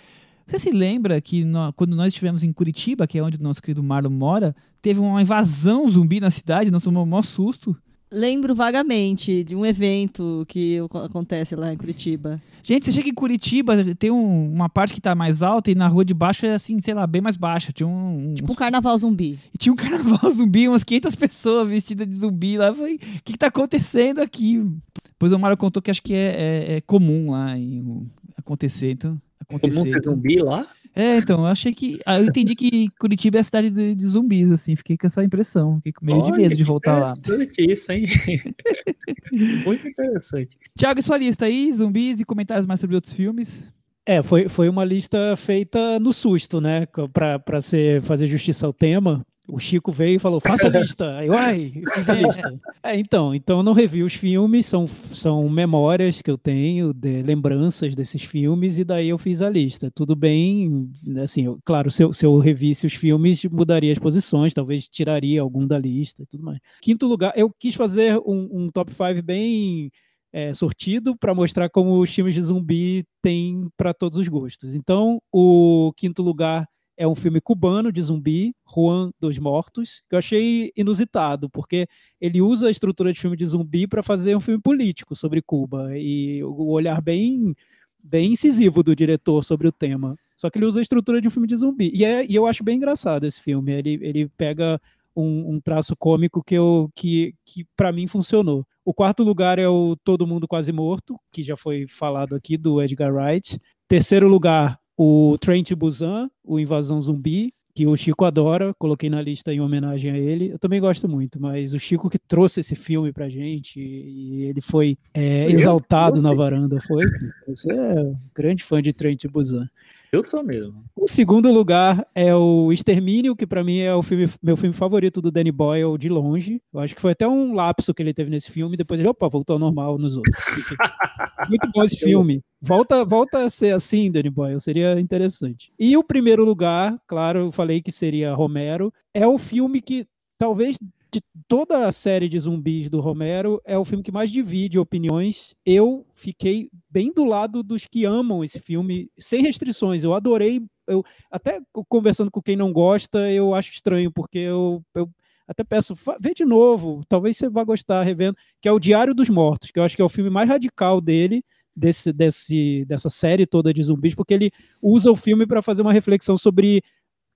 Você se lembra que quando nós estivemos em Curitiba, que é onde o nosso querido Marlon mora, teve uma invasão zumbi na cidade, nós tomamos o maior susto. Lembro vagamente de um evento que acontece lá em Curitiba. Gente, você chega em Curitiba, tem um- uma parte que tá mais alta e na rua de baixo é assim, sei lá, bem mais baixa. Tinha um, um- Tipo um carnaval zumbi. E tinha um carnaval zumbi, umas 500 pessoas vestidas de zumbi lá. Eu falei, o que, que tá acontecendo aqui? Depois o Mário contou que acho que é, é- é comum lá em, acontecer, então. Acontecer, Comum ser zumbi lá? É, então, eu achei que. ah, eu entendi que Curitiba é a cidade de, de zumbis, assim, fiquei com essa impressão. Fiquei com meio de Olha, medo de voltar lá. Interessante isso, hein? muito interessante. Tiago, e sua lista aí, zumbis e comentários mais sobre outros filmes? É, foi, foi uma lista feita no susto, né? Pra, pra ser, fazer justiça ao tema. O Chico veio e falou, faça a lista. Aí, eu, ai, fiz a lista. É, então, então eu não revi os filmes, são, são memórias que eu tenho, de lembranças desses filmes, e daí eu fiz a lista. Tudo bem, assim, eu- claro, se eu, se eu revisse os filmes, mudaria as posições, talvez tiraria algum da lista e tudo mais. Quinto lugar, eu quis fazer um, um top 5 bem é, sortido para mostrar como os filmes de zumbi têm para todos os gostos. Então, o quinto lugar é um filme cubano de zumbi, Juan dos Mortos, que eu achei inusitado, porque ele usa a estrutura de filme de zumbi para fazer um filme político sobre Cuba e o olhar bem bem incisivo do diretor sobre o tema. Só que ele usa a estrutura de um filme de zumbi. E, é, e eu acho bem engraçado esse filme. Ele, ele pega um, um traço cômico que, que, que para mim funcionou. O quarto lugar é o Todo Mundo Quase Morto, que já foi falado aqui, do Edgar Wright. Terceiro lugar, o Train to Busan, o Invasão Zumbi, que o Chico adora, coloquei na lista em homenagem a ele. Eu também gosto muito, mas o Chico que trouxe esse filme pra gente e ele foi é, exaltado na varanda, foi. Você é um grande fã de Train to Busan. Eu sou mesmo. O segundo lugar é o Extermínio, que para mim é o filme, meu filme favorito do Danny Boyle de longe. Eu acho que foi até um lapso que ele teve nesse filme, depois ele, opa, voltou ao normal nos outros. Muito bom esse filme. Volta, volta a ser assim, Danny Boyle, seria interessante. E o primeiro lugar, claro, eu falei que seria Romero, é o filme que talvez de toda a série de zumbis do Romero, é o filme que mais divide opiniões. Eu fiquei bem do lado dos que amam esse filme, sem restrições. Eu adorei. Eu, até conversando com quem não gosta, eu acho estranho, porque eu, eu até peço, vê de novo, talvez você vá gostar revendo, que é o Diário dos Mortos, que eu acho que é o filme mais radical dele, desse, desse, dessa série toda de zumbis, porque ele usa o filme para fazer uma reflexão sobre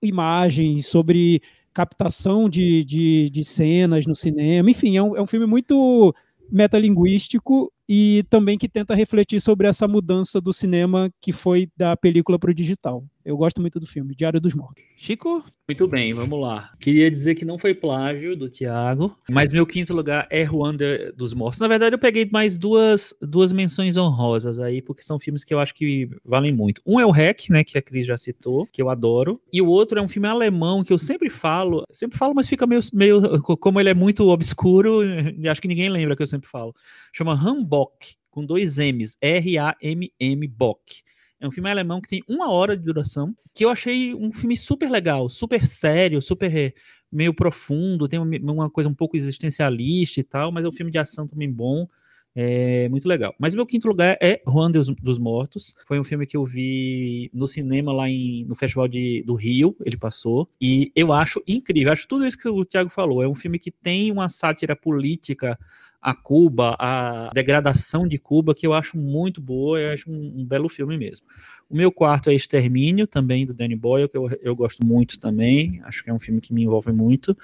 imagens, sobre captação de, de, de, cenas no cinema. Enfim, é um, é um filme muito metalinguístico e também que tenta refletir sobre essa mudança do cinema que foi da película para o digital. Eu gosto muito do filme, Diário dos Mortos. Chico? Muito bem, vamos lá. Queria dizer que não foi plágio do Thiago, mas meu quinto lugar é Juan dos Mortos. Na verdade, eu peguei mais duas, duas menções honrosas aí, porque são filmes que eu acho que valem muito. Um é o Hack, né, que a Cris já citou, que eu adoro. E o outro é um filme alemão que eu sempre falo, sempre falo, mas fica meio, meio como ele é muito obscuro, acho que ninguém lembra que eu sempre falo. Chama Hamburg Bock, com dois M's, R-A-M-M Bock. É um filme alemão que tem uma hora de duração, que eu achei um filme super legal, super sério, super meio profundo, tem uma coisa um pouco existencialista e tal, mas é um filme de ação também bom. É muito legal. Mas o meu quinto lugar é Juan dos, dos Mortos. Foi um filme que eu vi no cinema lá em, no Festival de, do Rio, ele passou. E eu acho incrível. Acho tudo isso que o Thiago falou. É um filme que tem uma sátira política a Cuba, a degradação de Cuba, que eu acho muito boa, eu acho um, um, belo filme mesmo. O meu quarto é Extermínio, também do Danny Boyle, que eu, eu gosto muito também, acho que é um filme que me envolve muito.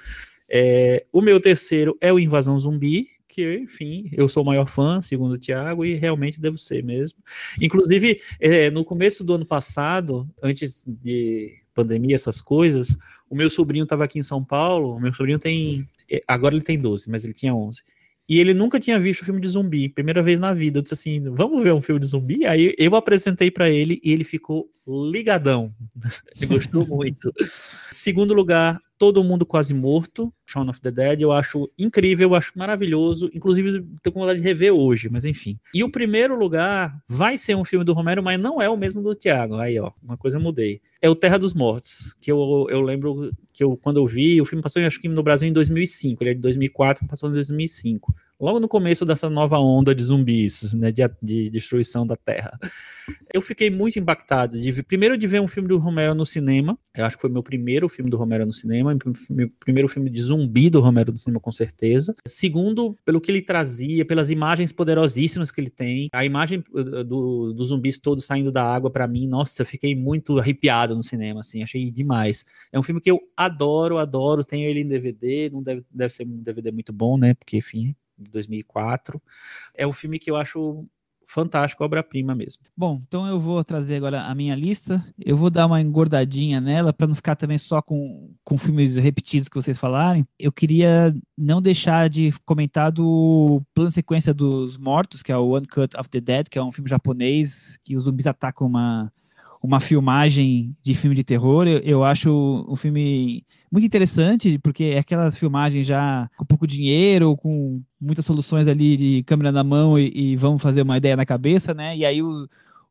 É, o meu terceiro é o Invasão Zumbi, que, enfim, eu sou o maior fã, segundo o Thiago, e realmente devo ser mesmo. Inclusive, é, no começo do ano passado, antes de pandemia, essas coisas, o meu sobrinho estava aqui em São Paulo, o meu sobrinho tem, é, agora ele tem 12, mas ele tinha 11, e ele nunca tinha visto filme de zumbi, primeira vez na vida. Eu disse assim: vamos ver um filme de zumbi? Aí eu apresentei para ele e ele ficou ligadão. gostou muito. Segundo lugar, Todo Mundo Quase Morto, Shaun of the Dead. Eu acho incrível, eu acho maravilhoso. Inclusive, tenho com vontade de rever hoje, mas enfim. E o primeiro lugar vai ser um filme do Romero, mas não é o mesmo do Thiago. Aí, ó, uma coisa eu mudei. É o Terra dos Mortos, que eu, eu lembro que eu, quando eu vi, o filme passou, acho que no Brasil em 2005. Ele é de 2004, passou em 2005 logo no começo dessa nova onda de zumbis, né, de, de, destruição da Terra. Eu fiquei muito impactado, de, primeiro de ver um filme do Romero no cinema, eu acho que foi meu primeiro filme do Romero no cinema, meu primeiro filme de zumbi do Romero no cinema, com certeza. Segundo, pelo que ele trazia, pelas imagens poderosíssimas que ele tem, a imagem uh, do, dos zumbis todos saindo da água, para mim, nossa, eu fiquei muito arrepiado no cinema, assim, achei demais. É um filme que eu adoro, adoro, tenho ele em DVD, não deve, deve ser um DVD muito bom, né, porque, enfim, de 2004. É um filme que eu acho fantástico, obra-prima mesmo. Bom, então eu vou trazer agora a minha lista. Eu vou dar uma engordadinha nela para não ficar também só com, com filmes repetidos que vocês falarem. Eu queria não deixar de comentar do plano sequência dos mortos, que é o One Cut of the Dead, que é um filme japonês que os zumbis atacam uma uma filmagem de filme de terror. Eu, eu acho um filme muito interessante, porque é aquela filmagem já com pouco dinheiro, com muitas soluções ali de câmera na mão e, e vamos fazer uma ideia na cabeça, né? E aí o,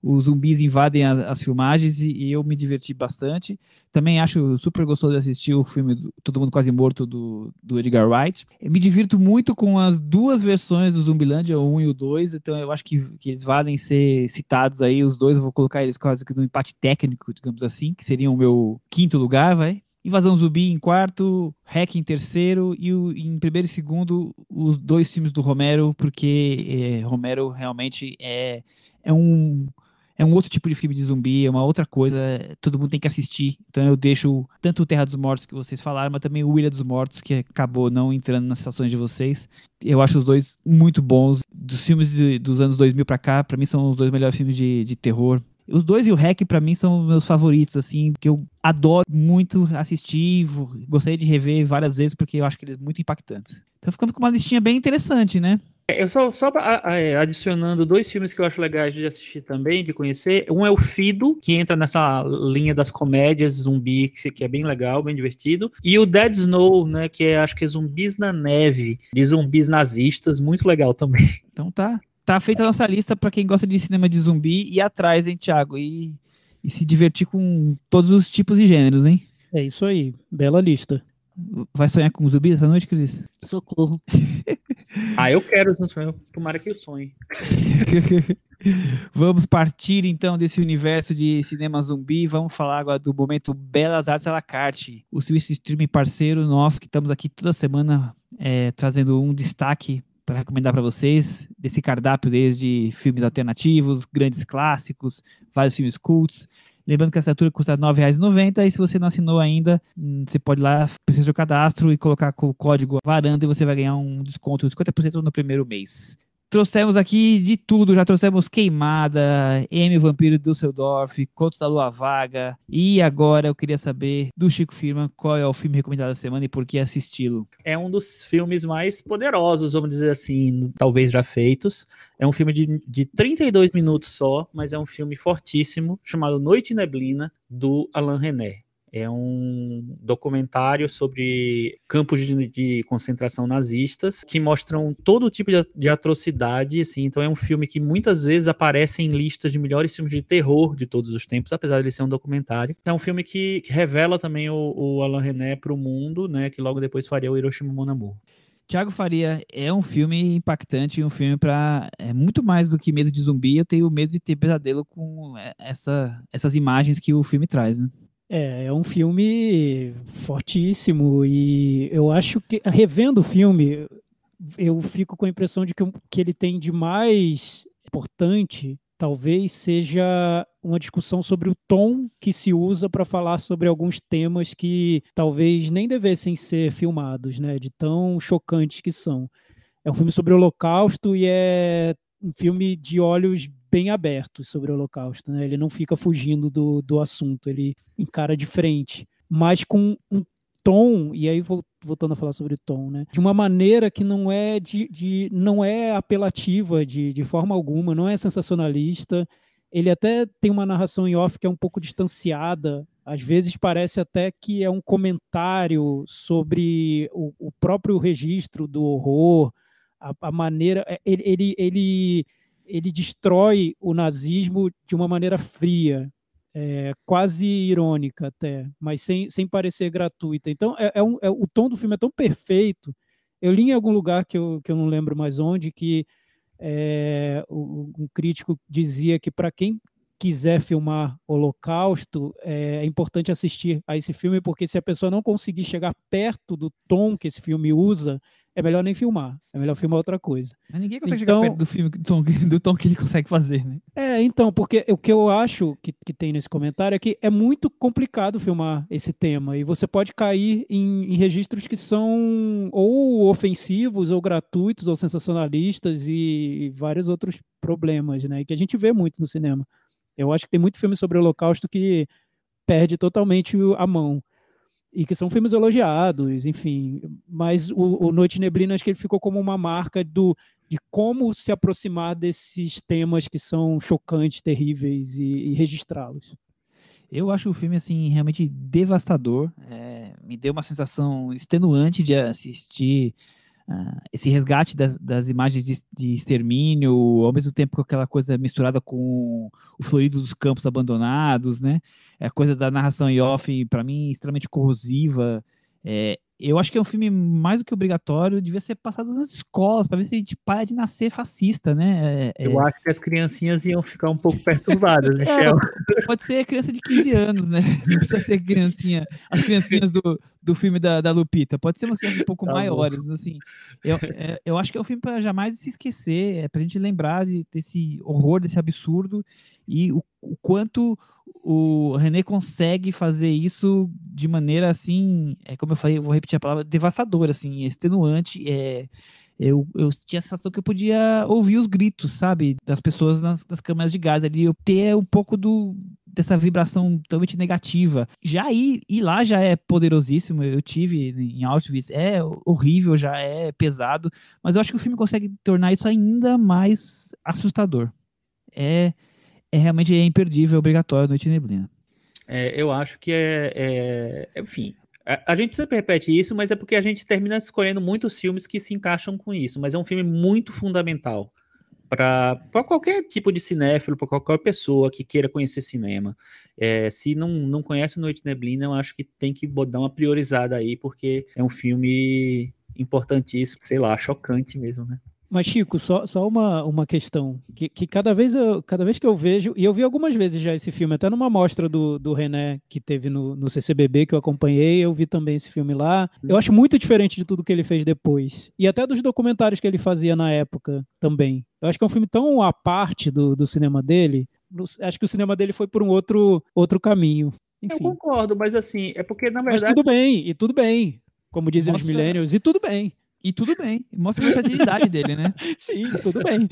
os zumbis invadem as, as filmagens e, e, eu me diverti bastante. Também acho super gostoso de assistir o filme do, Todo Mundo Quase Morto do, do Edgar Wright. Eu me divirto muito com as duas versões do Zumbilândia, o 1 e o 2, então eu acho que, que eles valem ser citados aí, os dois eu vou colocar eles quase que no empate técnico, digamos assim, que seriam o meu quinto lugar, vai. Invasão Zumbi em quarto, Hack em terceiro e o, em primeiro e segundo os dois filmes do Romero, porque é, Romero realmente é, é um é um outro tipo de filme de zumbi, é uma outra coisa, todo mundo tem que assistir. Então eu deixo tanto o Terra dos Mortos que vocês falaram, mas também o Ilha dos Mortos, que acabou não entrando nas sessões de vocês. Eu acho os dois muito bons. Dos filmes de, dos anos 2000 para cá, para mim são os dois melhores filmes de, de terror. Os dois e o Hack, para mim, são meus favoritos, assim, que eu adoro muito assistir, gostaria de rever várias vezes, porque eu acho que eles são muito impactantes. Então ficando com uma listinha bem interessante, né? É, eu só, só é, adicionando dois filmes que eu acho legais de assistir também, de conhecer. Um é o Fido, que entra nessa linha das comédias zumbi, que é bem legal, bem divertido. E o Dead Snow, né, que é, acho que é zumbis na neve, de zumbis nazistas, muito legal também. Então tá, Tá feita a nossa lista para quem gosta de cinema de zumbi e atrás, hein, Thiago? E, e se divertir com todos os tipos e gêneros, hein? É isso aí, bela lista. Vai sonhar com zumbi essa noite, Cris? Socorro. ah, eu quero, tomara que eu sonhe. Vamos partir então desse universo de cinema zumbi. Vamos falar agora do momento Belas Artes à la carte, o serviço streaming parceiro nosso que estamos aqui toda semana é, trazendo um destaque para recomendar para vocês desse cardápio desde filmes alternativos, grandes clássicos, vários filmes cults. Lembrando que a assinatura custa R$ 9,90 e se você não assinou ainda, hum, você pode ir lá, precisa do cadastro e colocar o código varanda e você vai ganhar um desconto de 50% no primeiro mês. Trouxemos aqui de tudo, já trouxemos Queimada, M Vampiro Düsseldorf, Contos da Lua Vaga. E agora eu queria saber do Chico Firma qual é o filme recomendado da semana e por que assisti-lo. É um dos filmes mais poderosos, vamos dizer assim, talvez já feitos. É um filme de, de 32 minutos só, mas é um filme fortíssimo, chamado Noite Neblina, do Alain René. É um documentário sobre campos de, de concentração nazistas que mostram todo tipo de, de, atrocidade. Assim, então é um filme que muitas vezes aparece em listas de melhores filmes de terror de todos os tempos, apesar de ele ser um documentário. É um filme que, que revela também o, o Alain René para o mundo, né, que logo depois faria o Hiroshima Mon Amour. Tiago Faria é um filme impactante, um filme para é muito mais do que medo de zumbi. Eu tenho medo de ter pesadelo com é, essa, essas imagens que o filme traz, né? É, é um filme fortíssimo e eu acho que, revendo o filme, eu fico com a impressão de que, que ele tem de mais importante, talvez seja uma discussão sobre o tom que se usa para falar sobre alguns temas que talvez nem devessem ser filmados, né, de tão chocantes que são. É um filme sobre o Holocausto e é um filme de olhos bem abertos sobre o Holocausto. Né? Ele não fica fugindo do, do assunto, ele encara de frente, mas com um tom, e aí voltando a falar sobre tom, né? De uma maneira que não é de, de não é apelativa de, de forma alguma, não é sensacionalista. Ele até tem uma narração em off que é um pouco distanciada. Às vezes parece até que é um comentário sobre o, o próprio registro do horror, a, a maneira. É, ele, ele, ele ele destrói o nazismo de uma maneira fria, é, quase irônica até, mas sem, sem parecer gratuita. Então, é, é um, é, o tom do filme é tão perfeito. Eu li em algum lugar que eu, que eu não lembro mais onde que é, um crítico dizia que para quem quiser filmar Holocausto, é, é importante assistir a esse filme, porque se a pessoa não conseguir chegar perto do tom que esse filme usa, é melhor nem filmar. É melhor filmar outra coisa. Mas ninguém consegue então, chegar perto do filme do tom, do tom, que ele consegue fazer, né? É, então, porque o que eu acho que, que tem nesse comentário é que é muito complicado filmar esse tema. E você pode cair em, em registros que são ou ofensivos, ou gratuitos, ou sensacionalistas, e, e vários outros problemas, né? E que a gente vê muito no cinema. Eu acho que tem muito filme sobre o Holocausto que perde totalmente a mão e que são filmes elogiados, enfim. Mas o, o Noite Neblina acho que ele ficou como uma marca do de como se aproximar desses temas que são chocantes, terríveis e, e registrá-los. Eu acho o filme assim realmente devastador. É, me deu uma sensação extenuante de assistir uh, esse resgate das, das imagens de, de, extermínio, ao mesmo tempo com aquela coisa misturada com o fluido dos campos abandonados, né? É a coisa da narração em off, para mim, extremamente corrosiva. É, eu acho que é um filme mais do que obrigatório, devia ser passado nas escolas, para ver se a gente para de nascer fascista, né? É, eu é... acho que as criancinhas iam ficar um pouco perturbadas, Michel. É, pode ser criança de 15 anos, né? Não precisa ser criancinha, as criancinhas do, do filme da, da Lupita, pode ser umas crianças um pouco tá maiores, assim. Eu, é, eu acho que é um filme para jamais se esquecer, é para a gente lembrar de, desse horror, desse absurdo, e o, o quanto o René consegue fazer isso de maneira assim, é como eu falei, eu vou repetir a palavra, devastadora, assim, extenuante. É, eu, eu tinha a sensação que eu podia ouvir os gritos, sabe, das pessoas nas, nas câmeras de gás ali, eu ter um pouco do, dessa vibração totalmente negativa. Já ir, ir lá já é poderosíssimo, eu tive em Auschwitz, é horrível, já é pesado, mas eu acho que o filme consegue tornar isso ainda mais assustador. É é realmente é imperdível, é obrigatório Noite Neblina. É, eu acho que é, é enfim, a, a, gente sempre repete isso, mas é porque a gente termina escolhendo muitos filmes que se encaixam com isso, mas é um filme muito fundamental para qualquer tipo de cinéfilo, para qualquer pessoa que queira conhecer cinema. É, se não, não conhece Noite Neblina, eu acho que tem que dar uma priorizada aí, porque é um filme importantíssimo, sei lá, chocante mesmo, né? Mas, Chico, só, só uma, uma questão. Que, que cada, vez eu, cada vez que eu vejo, e eu vi algumas vezes já esse filme, até numa mostra do, do René que teve no, no CCBB, que eu acompanhei, eu vi também esse filme lá. Eu acho muito diferente de tudo que ele fez depois. E até dos documentários que ele fazia na época também. Eu acho que é um filme tão à parte do, do cinema dele. Acho que o cinema dele foi por um outro, outro caminho. Enfim. Eu concordo, mas assim, é porque na verdade. Mas tudo bem, e tudo bem. Como dizem Nossa, os millennials, e tudo bem. E tudo bem. Mostra a versatilidade dele, né? Sim, tudo bem.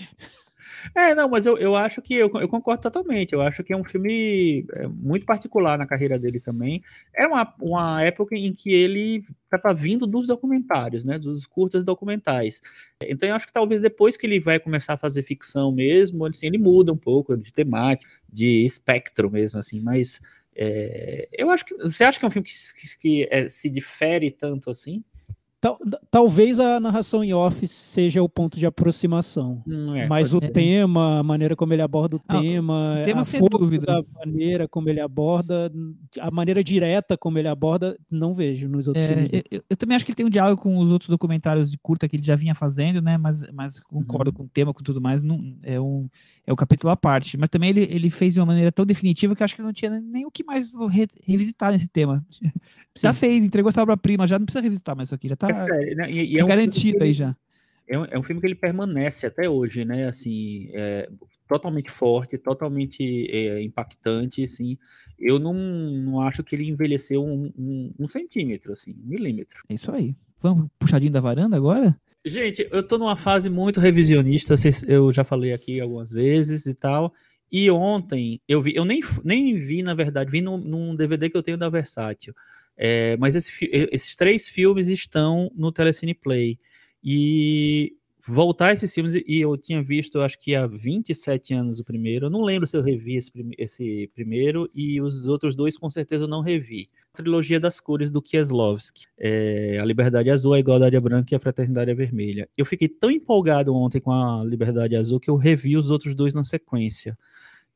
É, não, mas eu, eu acho que eu, eu concordo totalmente. Eu acho que é um filme é, muito particular na carreira dele também. É uma, uma época em que ele estava vindo dos documentários, né? Dos curtas documentais. Então eu acho que talvez depois que ele vai começar a fazer ficção mesmo, assim, ele muda um pouco de temática, de espectro mesmo, assim, mas. É, eu acho que. Você acha que é um filme que, que, que é, se difere tanto assim? Tal, talvez a narração em off seja o ponto de aproximação, é, mas o é. tema, a maneira como ele aborda o ah, tema, o tema a força dúvida. da maneira como ele aborda, a maneira direta como ele aborda, não vejo nos outros é, filmes. Eu, eu, também acho que ele tem um diálogo com os outros documentários de curta que ele já vinha fazendo, né? Mas, mas concordo uhum. com o tema, com tudo mais. Não, é um é o capítulo à parte. Mas também ele, ele fez de uma maneira tão definitiva que eu acho que não tinha nem o que mais re, revisitar nesse tema. Sim. Já fez, entregou essa obra-prima, já não precisa revisitar mais isso aqui, já tá, é sério, né? e, e é um garantido aí já. É um, é um, filme que ele permanece até hoje, né? Assim, é, totalmente forte, totalmente é, impactante, assim. Eu não, não acho que ele envelheceu um, um, um centímetro, assim, um milímetro. É isso aí. Vamos puxadinho da varanda agora? Gente, eu tô numa fase muito revisionista, eu já falei aqui algumas vezes e tal. E ontem eu vi, eu nem, nem vi, na verdade, vi num, num DVD que eu tenho da Versátil. É, mas esse, esses três filmes estão no Telecine Play. E voltar esses filmes, e eu tinha visto, acho que há 27 anos o primeiro, eu não lembro se eu revi esse, esse primeiro, e os outros dois com certeza eu não revi. Trilogia das cores do Kieslowski, é, a Liberdade Azul, a Igualdade Branca e a Fraternidade Vermelha. Eu fiquei tão empolgado ontem com a Liberdade Azul que eu revi os outros dois na sequência.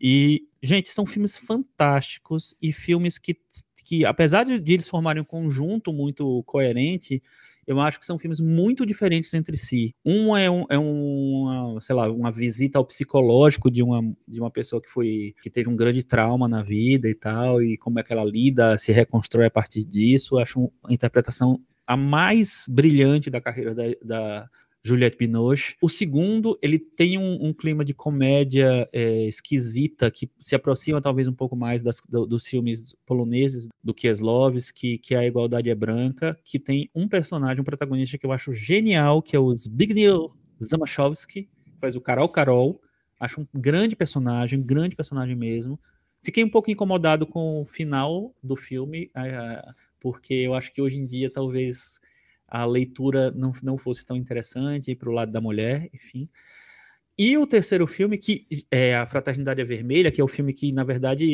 E, gente, são filmes fantásticos e filmes que, que apesar de eles formarem um conjunto muito coerente, eu acho que são filmes muito diferentes entre si. Um é, um, é uma, sei lá, uma visita ao psicológico de uma, de uma pessoa que foi que teve um grande trauma na vida e tal, e como é que ela lida, se reconstrói a partir disso. Eu acho uma interpretação a mais brilhante da carreira da, da, Juliette Binoche. O segundo, ele tem um, um clima de comédia é, esquisita, que se aproxima talvez um pouco mais das, do, dos filmes poloneses do Kieslowski, que é A Igualdade é Branca, que tem um personagem, um protagonista que eu acho genial, que é o Zbigniew Zamachowski, faz o Carol Carol. Acho um grande personagem, um grande personagem mesmo. Fiquei um pouco incomodado com o final do filme, porque eu acho que hoje em dia talvez a leitura não, não fosse tão interessante para o lado da mulher, enfim. E o terceiro filme, que é A Fraternidade é Vermelha, que é o filme que, na verdade,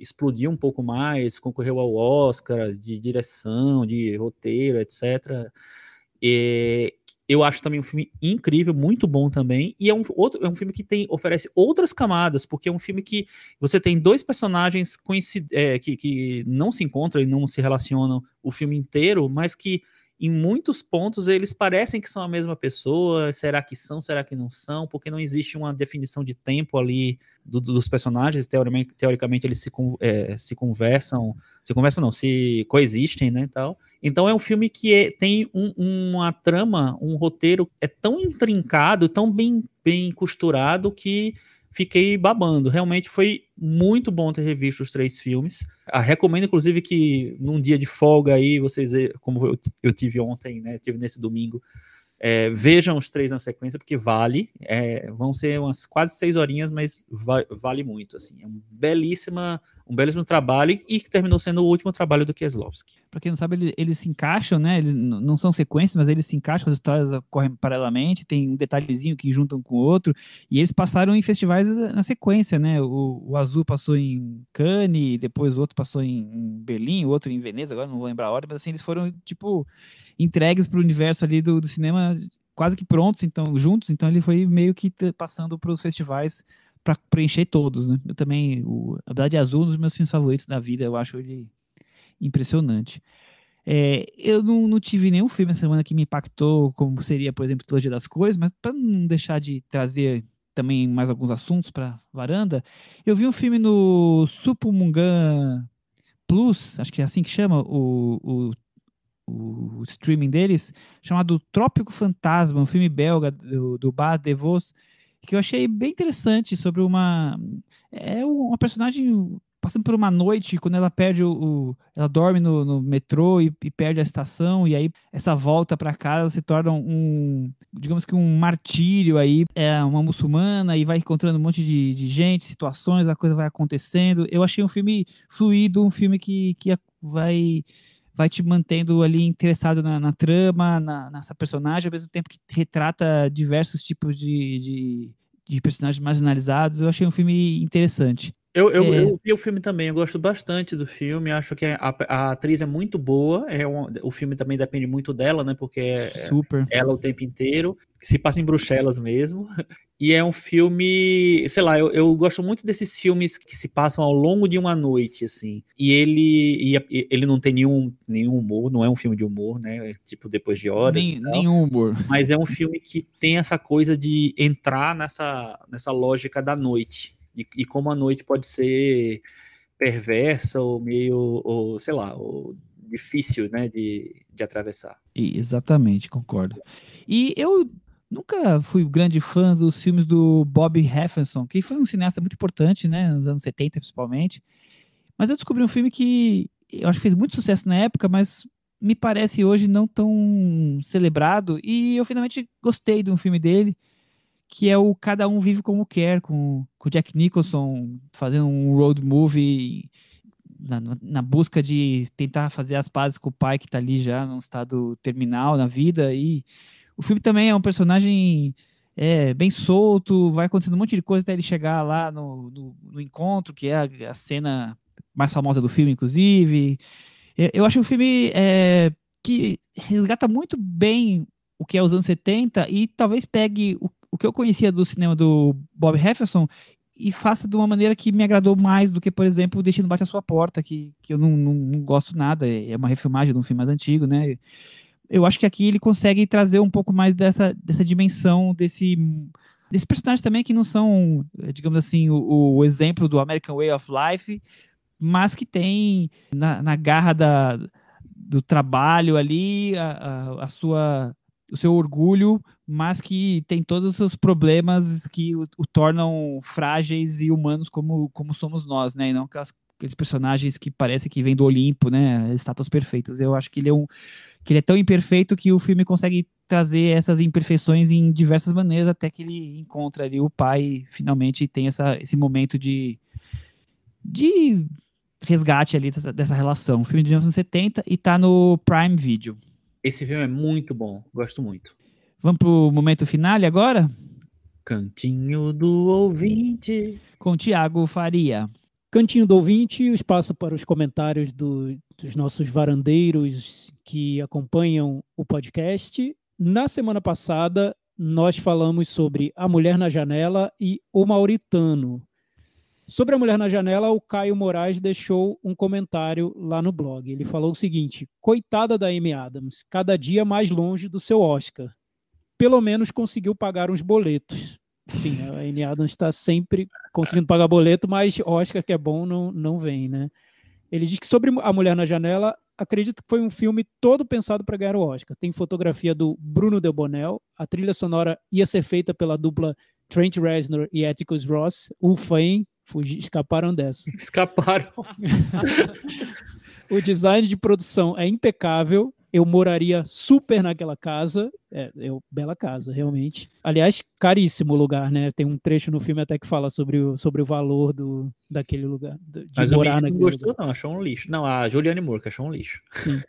explodiu um pouco mais, concorreu ao Oscar de direção, de roteiro, etc. E eu acho também um filme incrível, muito bom também. E é um, outro, é um filme que tem, oferece outras camadas, porque é um filme que você tem dois personagens é, que, que não se encontram e não se relacionam o filme inteiro, mas que em muitos pontos eles parecem que são a mesma pessoa. Será que são? Será que não são? Porque não existe uma definição de tempo ali do, dos personagens. Teoricamente, teoricamente eles se, é, se conversam, se conversam não, se coexistem, né, tal. Então é um filme que é, tem um, uma trama, um roteiro é tão intrincado, tão bem, bem costurado que fiquei babando. Realmente foi muito bom ter revisto os três filmes. Ah, recomendo, inclusive, que num dia de folga aí, vocês, como eu, eu tive ontem, né? Tive nesse domingo, é, vejam os três na sequência, porque vale. É, vão ser umas quase seis horinhas, mas va vale muito. Assim, é um, belíssima, um belíssimo trabalho e que terminou sendo o último trabalho do Kieslowski. Para quem não sabe, eles, eles, se encaixam, né? Eles não são sequências, mas eles se encaixam, as histórias correm paralelamente, tem um detalhezinho que juntam com o outro. E eles passaram em festivais na sequência, né? O, o Azul passou em Cannes, depois o outro passou em Berlim, o outro em Veneza, agora não vou lembrar a hora, mas assim, eles foram, tipo entregues para o universo ali do, do, cinema quase que prontos, então juntos, então ele foi meio que passando para os festivais para preencher todos, né? Eu também, o, a Verdade Azul, é um dos meus filmes favoritos da vida, eu acho ele impressionante. É, eu não, não, tive nenhum filme essa semana que me impactou, como seria, por exemplo, Trilogia das Cores, mas para não deixar de trazer também mais alguns assuntos para varanda, eu vi um filme no Supumungan Plus, acho que é assim que chama, o, o o streaming deles, chamado Trópico Fantasma, um filme belga do, do Bas de Vos, que eu achei bem interessante sobre uma é uma personagem passando por uma noite quando ela perde o, o ela dorme no, no metrô e, e, perde a estação e aí essa volta para casa se torna um digamos que um martírio aí. É uma muçulmana e vai encontrando um monte de, de gente situações a coisa vai acontecendo. Eu achei um filme fluido um filme que, que vai vai te mantendo ali interessado na, na trama, na, nessa personagem, ao mesmo tempo que retrata diversos tipos de, de, de personagens marginalizados. Eu achei um filme interessante. Eu, eu, é... eu, vi o filme também, eu gosto bastante do filme, acho que a, a atriz é muito boa, é um, o filme também depende muito dela, né, porque é, Super. ela o tempo inteiro, se passa em Bruxelas mesmo, e é um filme, sei lá, eu, eu gosto muito desses filmes que se passam ao longo de uma noite, assim, e ele, e, ele não tem nenhum, nenhum humor, não é um filme de humor, né, é tipo depois de horas. Nem, nenhum humor. Mas é um filme que tem essa coisa de entrar nessa, nessa lógica da noite, e, e como a noite pode ser perversa ou meio, ou, sei lá, ou difícil, né, de, de atravessar. Exatamente, concordo. E eu nunca fui grande fã dos filmes do Bob Hefferson, que foi um cineasta muito importante, né, nos anos 70 principalmente. Mas eu descobri um filme que eu acho que fez muito sucesso na época, mas me parece hoje não tão celebrado, e eu finalmente gostei de um filme dele, que é o Cada Um Vive Como Quer, com o Jack Nicholson fazendo um road movie na, na, busca de tentar fazer as pazes com o pai que está ali já num estado terminal na vida. E o filme também é um personagem é, bem solto, vai acontecendo um monte de coisa até ele chegar lá no, no, no encontro, que é a, a, cena mais famosa do filme, inclusive. Eu, eu acho um filme é, que resgata muito bem o que é os anos 70 e talvez pegue o o que eu conhecia do cinema do Bob Hefferson e faça de uma maneira que me agradou mais do que, por exemplo, o Destino Bate a Sua Porta, que, que eu não, não, não gosto nada, é uma refilmagem de um filme mais antigo, né? Eu acho que aqui ele consegue trazer um pouco mais dessa, dessa dimensão, desse, desse personagens também que não são, digamos assim, o, o exemplo do American Way of Life, mas que tem na, na garra da, do trabalho ali a, a, a sua o seu orgulho, mas que tem todos os seus problemas que o, o tornam frágeis e humanos como, como somos nós, né? E não aquelas, aqueles personagens que parecem que vêm do Olimpo, né? Estátuas perfeitas. Eu acho que ele é um que ele é tão imperfeito que o filme consegue trazer essas imperfeições em diversas maneiras até que ele encontra ali o pai finalmente tem essa, esse momento de de resgate ali dessa, dessa relação. O filme de 1970 e tá no Prime Video. Esse filme é muito bom, gosto muito. Vamos pro momento final agora? Cantinho do ouvinte. Com Tiago Faria. Cantinho do ouvinte, o espaço para os comentários do, dos nossos varandeiros que acompanham o podcast. Na semana passada, nós falamos sobre A Mulher na Janela e O Mauritano. Sobre A Mulher na Janela, o Caio Moraes deixou um comentário lá no blog. Ele falou o seguinte: Coitada da Amy Adams, cada dia mais longe do seu Oscar. Pelo menos conseguiu pagar uns boletos. Sim, a Amy Adams está sempre conseguindo pagar boleto, mas Oscar que é bom não, não vem, né? Ele diz que sobre A Mulher na Janela, acredito que foi um filme todo pensado para ganhar o Oscar. Tem fotografia do Bruno Delbonnel, a trilha sonora ia ser feita pela dupla Trent Reznor e Atticus Ross. Ufa, hein? Fugi, escaparam dessa. Escaparam. o design de produção é impecável eu moraria super naquela casa. É, eu, bela casa, realmente. Aliás, caríssimo lugar, né? Tem um trecho no filme até que fala sobre o, sobre o valor do, daquele lugar. De Mas morar o não gostou, lugar. não, achou um lixo. Não, a Juliane Moore, que achou um lixo. Sim.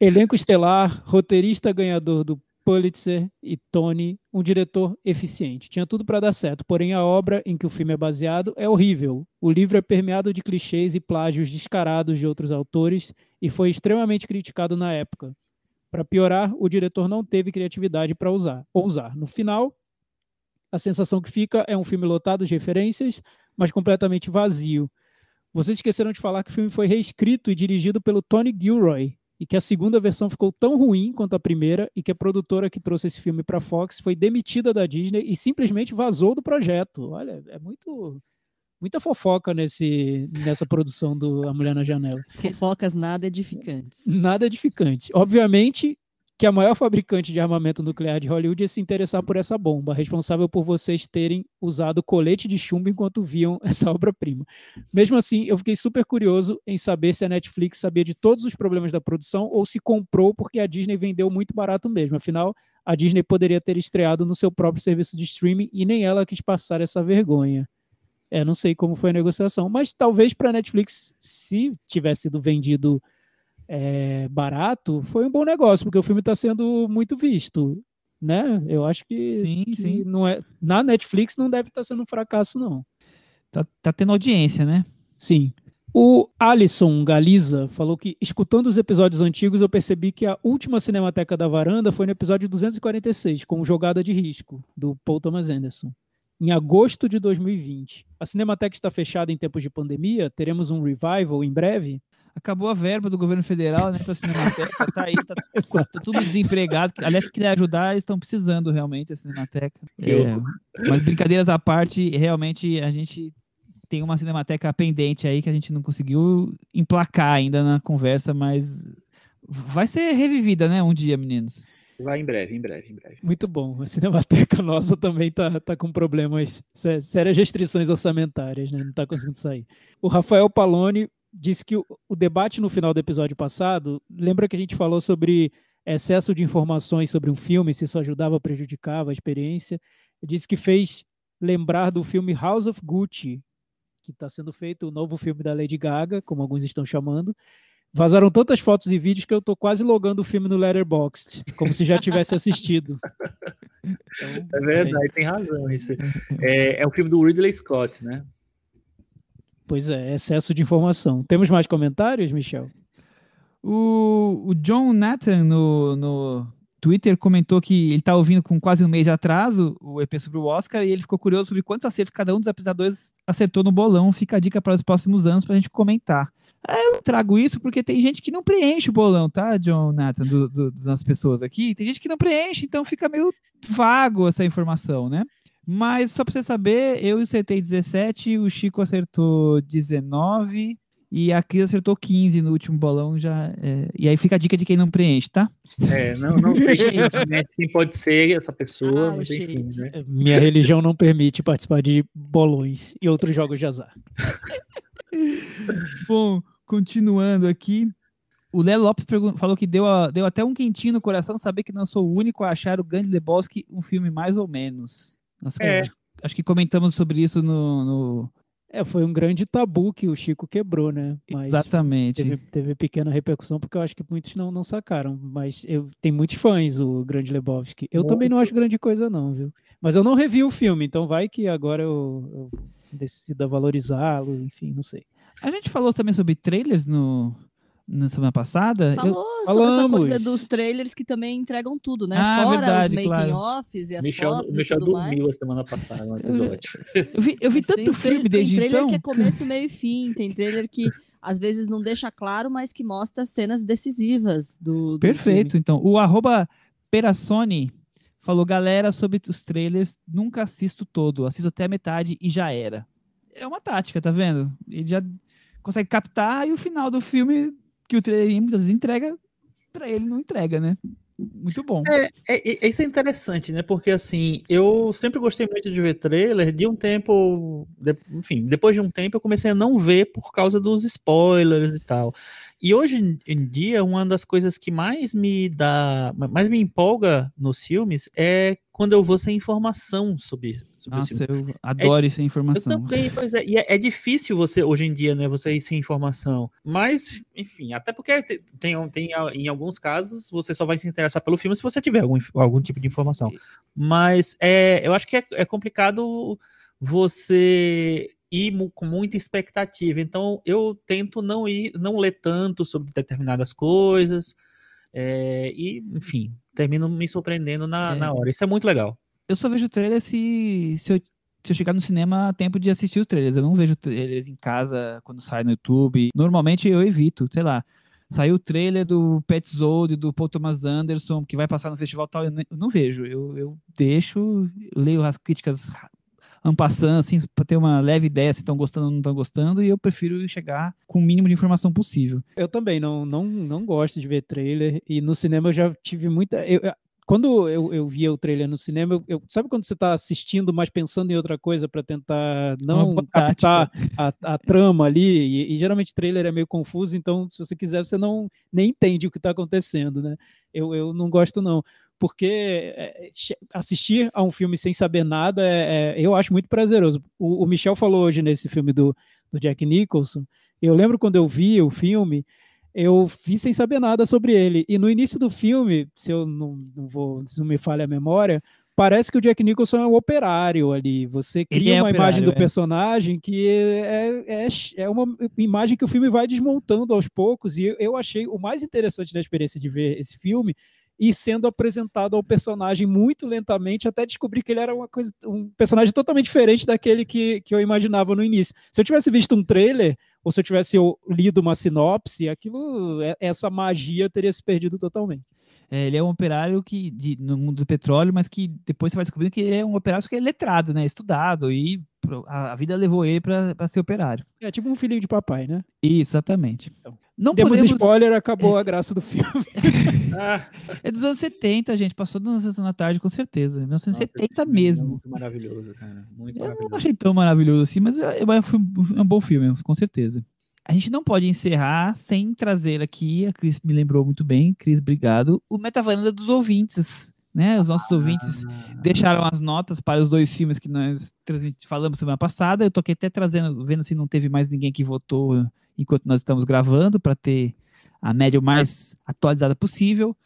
Elenco estelar, roteirista ganhador do Pulitzer e Tony, um diretor eficiente. Tinha tudo para dar certo, porém a obra em que o filme é baseado é horrível. O livro é permeado de clichês e plágios descarados de outros autores e foi extremamente criticado na época. Para piorar, o diretor não teve criatividade para usar. Ousar. No final, a sensação que fica é um filme lotado de referências, mas completamente vazio. Vocês esqueceram de falar que o filme foi reescrito e dirigido pelo Tony Gilroy, e que a segunda versão ficou tão ruim quanto a primeira e que a produtora que trouxe esse filme para Fox foi demitida da Disney e simplesmente vazou do projeto. Olha, é muito muita fofoca nesse, nessa produção do A Mulher na Janela. Fofocas nada edificantes. Nada edificante. Obviamente que a maior fabricante de armamento nuclear de Hollywood ia se interessar por essa bomba, responsável por vocês terem usado colete de chumbo enquanto viam essa obra-prima. Mesmo assim, eu fiquei super curioso em saber se a Netflix sabia de todos os problemas da produção ou se comprou porque a Disney vendeu muito barato mesmo. Afinal, a Disney poderia ter estreado no seu próprio serviço de streaming e nem ela quis passar essa vergonha. É, não sei como foi a negociação, mas talvez para a Netflix, se tivesse sido vendido é, barato, foi um bom negócio, porque o filme está sendo muito visto, né? Eu acho que, sim, que sim. não é na Netflix não deve estar tá sendo um fracasso não. Tá, tá tendo audiência, né? Sim. O Alisson Galiza falou que, escutando os episódios antigos, eu percebi que a última Cinemateca da Varanda foi no episódio 246, com Jogada de Risco, do Paul Thomas Anderson, em agosto de 2020. A Cinemateca está fechada em tempos de pandemia, teremos um revival em breve? Acabou a verba do governo federal, né, para Cinemateca, tá aí, tá, tá, tudo desempregado. Aliás, se quiser ajudar, eles estão precisando realmente a Cinemateca. É, mas brincadeiras à parte, realmente a gente tem uma Cinemateca pendente aí que a gente não conseguiu emplacar ainda na conversa, mas vai ser revivida, né, um dia, meninos. Vai em breve, em breve, em breve. Muito bom. A Cinemateca nossa também tá, tá com problemas, sérias restrições orçamentárias, né? Não tá conseguindo sair. O Rafael Palone disse que o, o debate no final do episódio passado, lembra que a gente falou sobre excesso de informações sobre um filme, se isso ajudava ou prejudicava a experiência. Ele disse que fez lembrar do filme House of Gucci, que está sendo feito o novo filme da Lady Gaga, como alguns estão chamando. Vazaram tantas fotos e vídeos que eu estou quase logando o filme no Letterboxd, como se já tivesse assistido. Então, é verdade, é. tem razão. Isso. É, é um filme do Ridley Scott, né? Pois é, excesso de informação. Temos mais comentários, Michel? O, o John Nathan no, no Twitter comentou que ele está ouvindo com quase um mês de atraso o EP sobre o Oscar e ele ficou curioso sobre quantos acertos cada um dos apresentadores acertou no bolão. Fica a dica para os próximos anos para a gente comentar. Eu trago isso porque tem gente que não preenche o bolão, tá, John Nathan, do, do, das pessoas aqui. Tem gente que não preenche, então fica meio vago essa informação, né? Mas só para você saber, eu acertei 17, o Chico acertou 19 e a Cris acertou 15 no último bolão já. É... e aí fica a dica de quem não preenche, tá? É, não, não né? quem pode ser essa pessoa, ah, enfim, né? Minha religião não permite participar de bolões e outros jogos de azar. Bom, continuando aqui. O Léo Lopes falou que deu, a, deu até um quentinho no coração saber que não sou o único a achar o Gandhi Lebowski um filme mais ou menos. Nossa, é. acho, acho, que comentamos sobre isso no, no, É, foi um grande tabu que o Chico quebrou, né? Mas Exatamente. Teve, teve, pequena repercussão, porque eu acho que muitos não, não sacaram. Mas eu, tem muitos fãs, o Grande Lebowski. Eu Muito. também não acho grande coisa, não, viu? Mas eu não revi o filme, então vai que agora eu, eu decida valorizá-lo, enfim, não sei. A gente falou também sobre trailers no, na semana passada? Eu- Falou sobre essa Falamos. coisa dos trailers que também entregam tudo, né? Ah, Fora verdade, os claro. making-offs e as Michel, fotos Michel e tudo dormiu a mais. semana passada no episódio. eu vi, eu vi tem tanto tra- filme desde Tem trailer então. que é começo, meio e fim. Tem trailer que às vezes não deixa claro, mas que mostra cenas decisivas do, do Perfeito, filme. então. O arroba Perassoni falou, galera, sobre os trailers, nunca assisto todo, assisto até a metade e já era. É uma tática, tá vendo? Ele já consegue captar e o final do filme, que o trailer muitas vezes entrega, pra ele não entrega, né? Muito bom. É, é- isso é interessante, né? Porque assim, eu sempre gostei muito de ver trailer. De um tempo, de- enfim, depois de um tempo eu comecei a não ver por causa dos spoilers e tal. E hoje em dia, uma das coisas que mais me dá, mais me empolga nos filmes é quando eu vou sem informação sobre, sobre os Nossa, eu adoro essa Eu informação. também, pois é. E é, é difícil você, hoje em dia, né, você ir sem informação. Mas, enfim, até porque te- tem, tem, em alguns casos, você só vai se interessar pelo filme se você tiver algum, algum tipo de informação. Mas é, eu acho que é, é complicado você ir com muita expectativa. Então, eu tento não ir, não ler tanto sobre determinadas coisas. é, e, enfim, termino me surpreendendo na, É. na hora. Isso é muito legal. Eu só vejo trailer se, se, eu, se eu chegar no cinema a tempo de assistir os trailers. Eu não vejo trailers em casa quando sai no YouTube. Normalmente eu evito, sei lá. Saiu o trailer do Pet Zone, do Paul Thomas Anderson, que vai passar no festival tal, eu não vejo. Eu, eu deixo, leio as críticas ampassando, assim, para ter uma leve ideia se estão gostando ou não estão gostando, e eu prefiro chegar com o mínimo de informação possível. Eu também não, não, não gosto de ver trailer. E no cinema eu já tive muita. eu- quando eu, eu via o trailer no cinema, eu, eu- sabe quando você está assistindo, mas pensando em outra coisa para tentar não captar a, a trama ali? E, e geralmente trailer é meio confuso, então se você quiser, você não nem entende o que está acontecendo, né? Eu, eu não gosto, não. Porque é, che- assistir a um filme sem saber nada, é, é- eu acho muito prazeroso. O, o Michel falou hoje nesse filme do, do Jack Nicholson. Eu lembro quando eu vi o filme, eu vi sem saber nada sobre ele. E no início do filme, se eu não, não vou, se não me falha a memória, parece que o Jack Nicholson é um operário ali. Você cria é uma imagem operário, do é. personagem que é, é, é uma imagem que o filme vai desmontando aos poucos. E eu achei o mais interessante da experiência de ver esse filme e sendo apresentado ao personagem muito lentamente, até descobrir que ele era uma coisa, um personagem totalmente diferente daquele que, que eu imaginava no início. Se eu tivesse visto um trailer, ou se eu tivesse lido uma sinopse, aquilo, é- essa magia teria se perdido totalmente. É, ele é um operário que de- no mundo do petróleo, mas que depois você vai descobrindo que ele é um operário que é letrado, né? Estudado e a, a vida levou ele para ser operário. É tipo um filhinho de papai, né? Exatamente. Então, não Demos podemos... spoiler, acabou a graça do filme. É dos anos 70, gente. Passou na sessão da tarde, com certeza. nossa, esse 1970 filme é mesmo. Muito maravilhoso, cara. Muito Eu não maravilhoso. achei tão maravilhoso assim, mas é, é um filme- é bom filme, com certeza. A gente não pode encerrar sem trazer aqui, a Cris me lembrou muito bem, Cris, obrigado, o Metavaranda dos ouvintes, né? Os nossos ouvintes Ah, deixaram as notas para os dois filmes que nós falamos semana passada. Eu tô aqui até trazendo, vendo se não teve mais ninguém que votou enquanto nós estamos gravando, para ter a média o mais atualizada possível.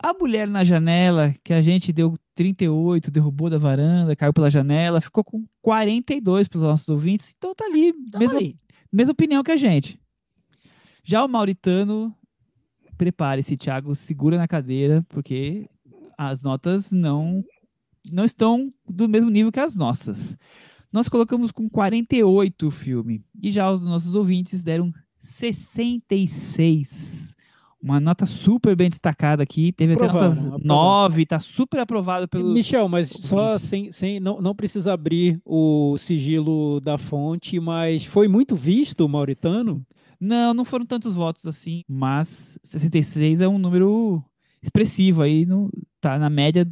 A mulher na janela, que a gente deu 38, derrubou da varanda, caiu pela janela, ficou com 42 para os nossos ouvintes. Então tá ali, Tamo mesma, ali. mesma opinião que a gente. Já o Mauritano, prepare-se, Thiago, segura na cadeira, porque as notas não não estão do mesmo nível que as nossas. Nós colocamos com 48 o filme e já os nossos ouvintes deram 66. Uma nota super bem destacada aqui, teve até Aprovado, notas aprovado. 9, tá super aprovado pelos Michel, mas só sem, sem não, não precisa abrir o sigilo da fonte, mas foi muito visto o Mauritano. Não, não foram tantos votos assim, mas 66 é um número expressivo aí, no, tá na média,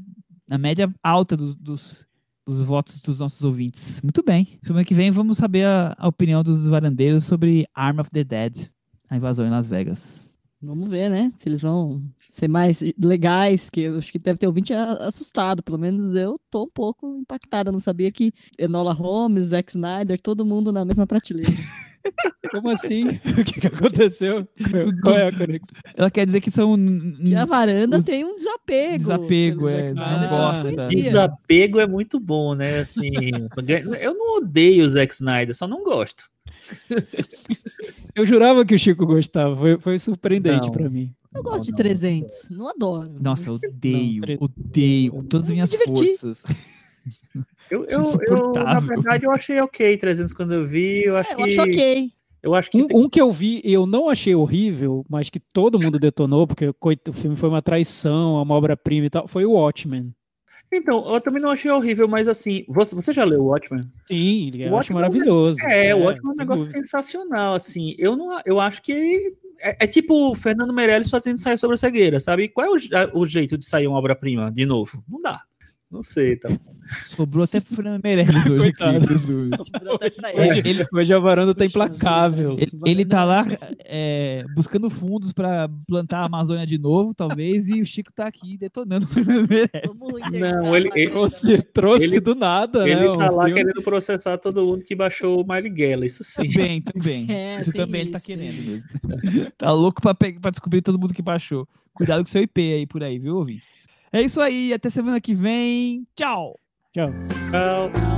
na média alta do- dos, dos votos dos nossos ouvintes. Muito bem. Semana que vem vamos saber a, a opinião dos varandeiros sobre Arm of the Dead, a invasão em Las Vegas. Vamos ver, né? Se eles vão ser mais legais, que eu acho que deve ter ouvinte assustado. Pelo menos eu tô um pouco impactada. Não sabia que Enola Holmes, Zack Snyder, todo mundo na mesma prateleira. Como assim? O que, que aconteceu? Qual é a conexão? Ela quer dizer que são. Que a varanda os- tem um desapego. Desapego, é, não gosta. desconhecia. Desapego é muito bom, né? Assim, eu não odeio o Zack Snyder, só não gosto. Eu jurava que o Chico gostava, foi, foi surpreendente Não. pra mim. Eu gosto de não, 300, não adoro. Nossa, eu odeio, tre- odeio com todas as minhas forças. Eu, eu, eu, na verdade, eu achei ok 300 quando eu vi. Eu acho É, que. eu acho ok. Eu acho que. Um, tem- um que eu vi e eu não achei horrível, mas que todo mundo detonou, porque o filme foi uma traição, uma obra-prima e tal, foi o Watchmen. Então, eu também não achei horrível, mas assim, você, você já leu o Watchmen? Sim, eu O acho Watchmen maravilhoso. É, o Watchmen é um sem negócio dúvida. sensacional, assim. Eu não, eu acho que é, é tipo o Fernando Meirelles fazendo ensaio sobre a cegueira, sabe? Qual é o, o jeito de sair uma obra-prima de novo? Não dá. Não sei, então. Sobrou até pro Fernando Meirelles hoje. Coitado. Pra ele. Hoje, ele, hoje a varanda tá implacável. Ele, ele tá lá é, buscando fundos pra plantar a Amazônia de novo, talvez, e o Chico tá aqui detonando o Fernando Meirelles. Não, ele- ele- Trouxe, trouxe Ele- do nada, Ele né? tá lá filme. querendo processar todo mundo que baixou o Marighella, isso sim. Também, também. É, isso também ele tá isso, querendo mesmo. tá louco pra, pra descobrir todo mundo que baixou. Cuidado com seu IP aí por aí, viu, ouvinte? É isso aí, até semana que vem. Tchau! Tchau. Tchau.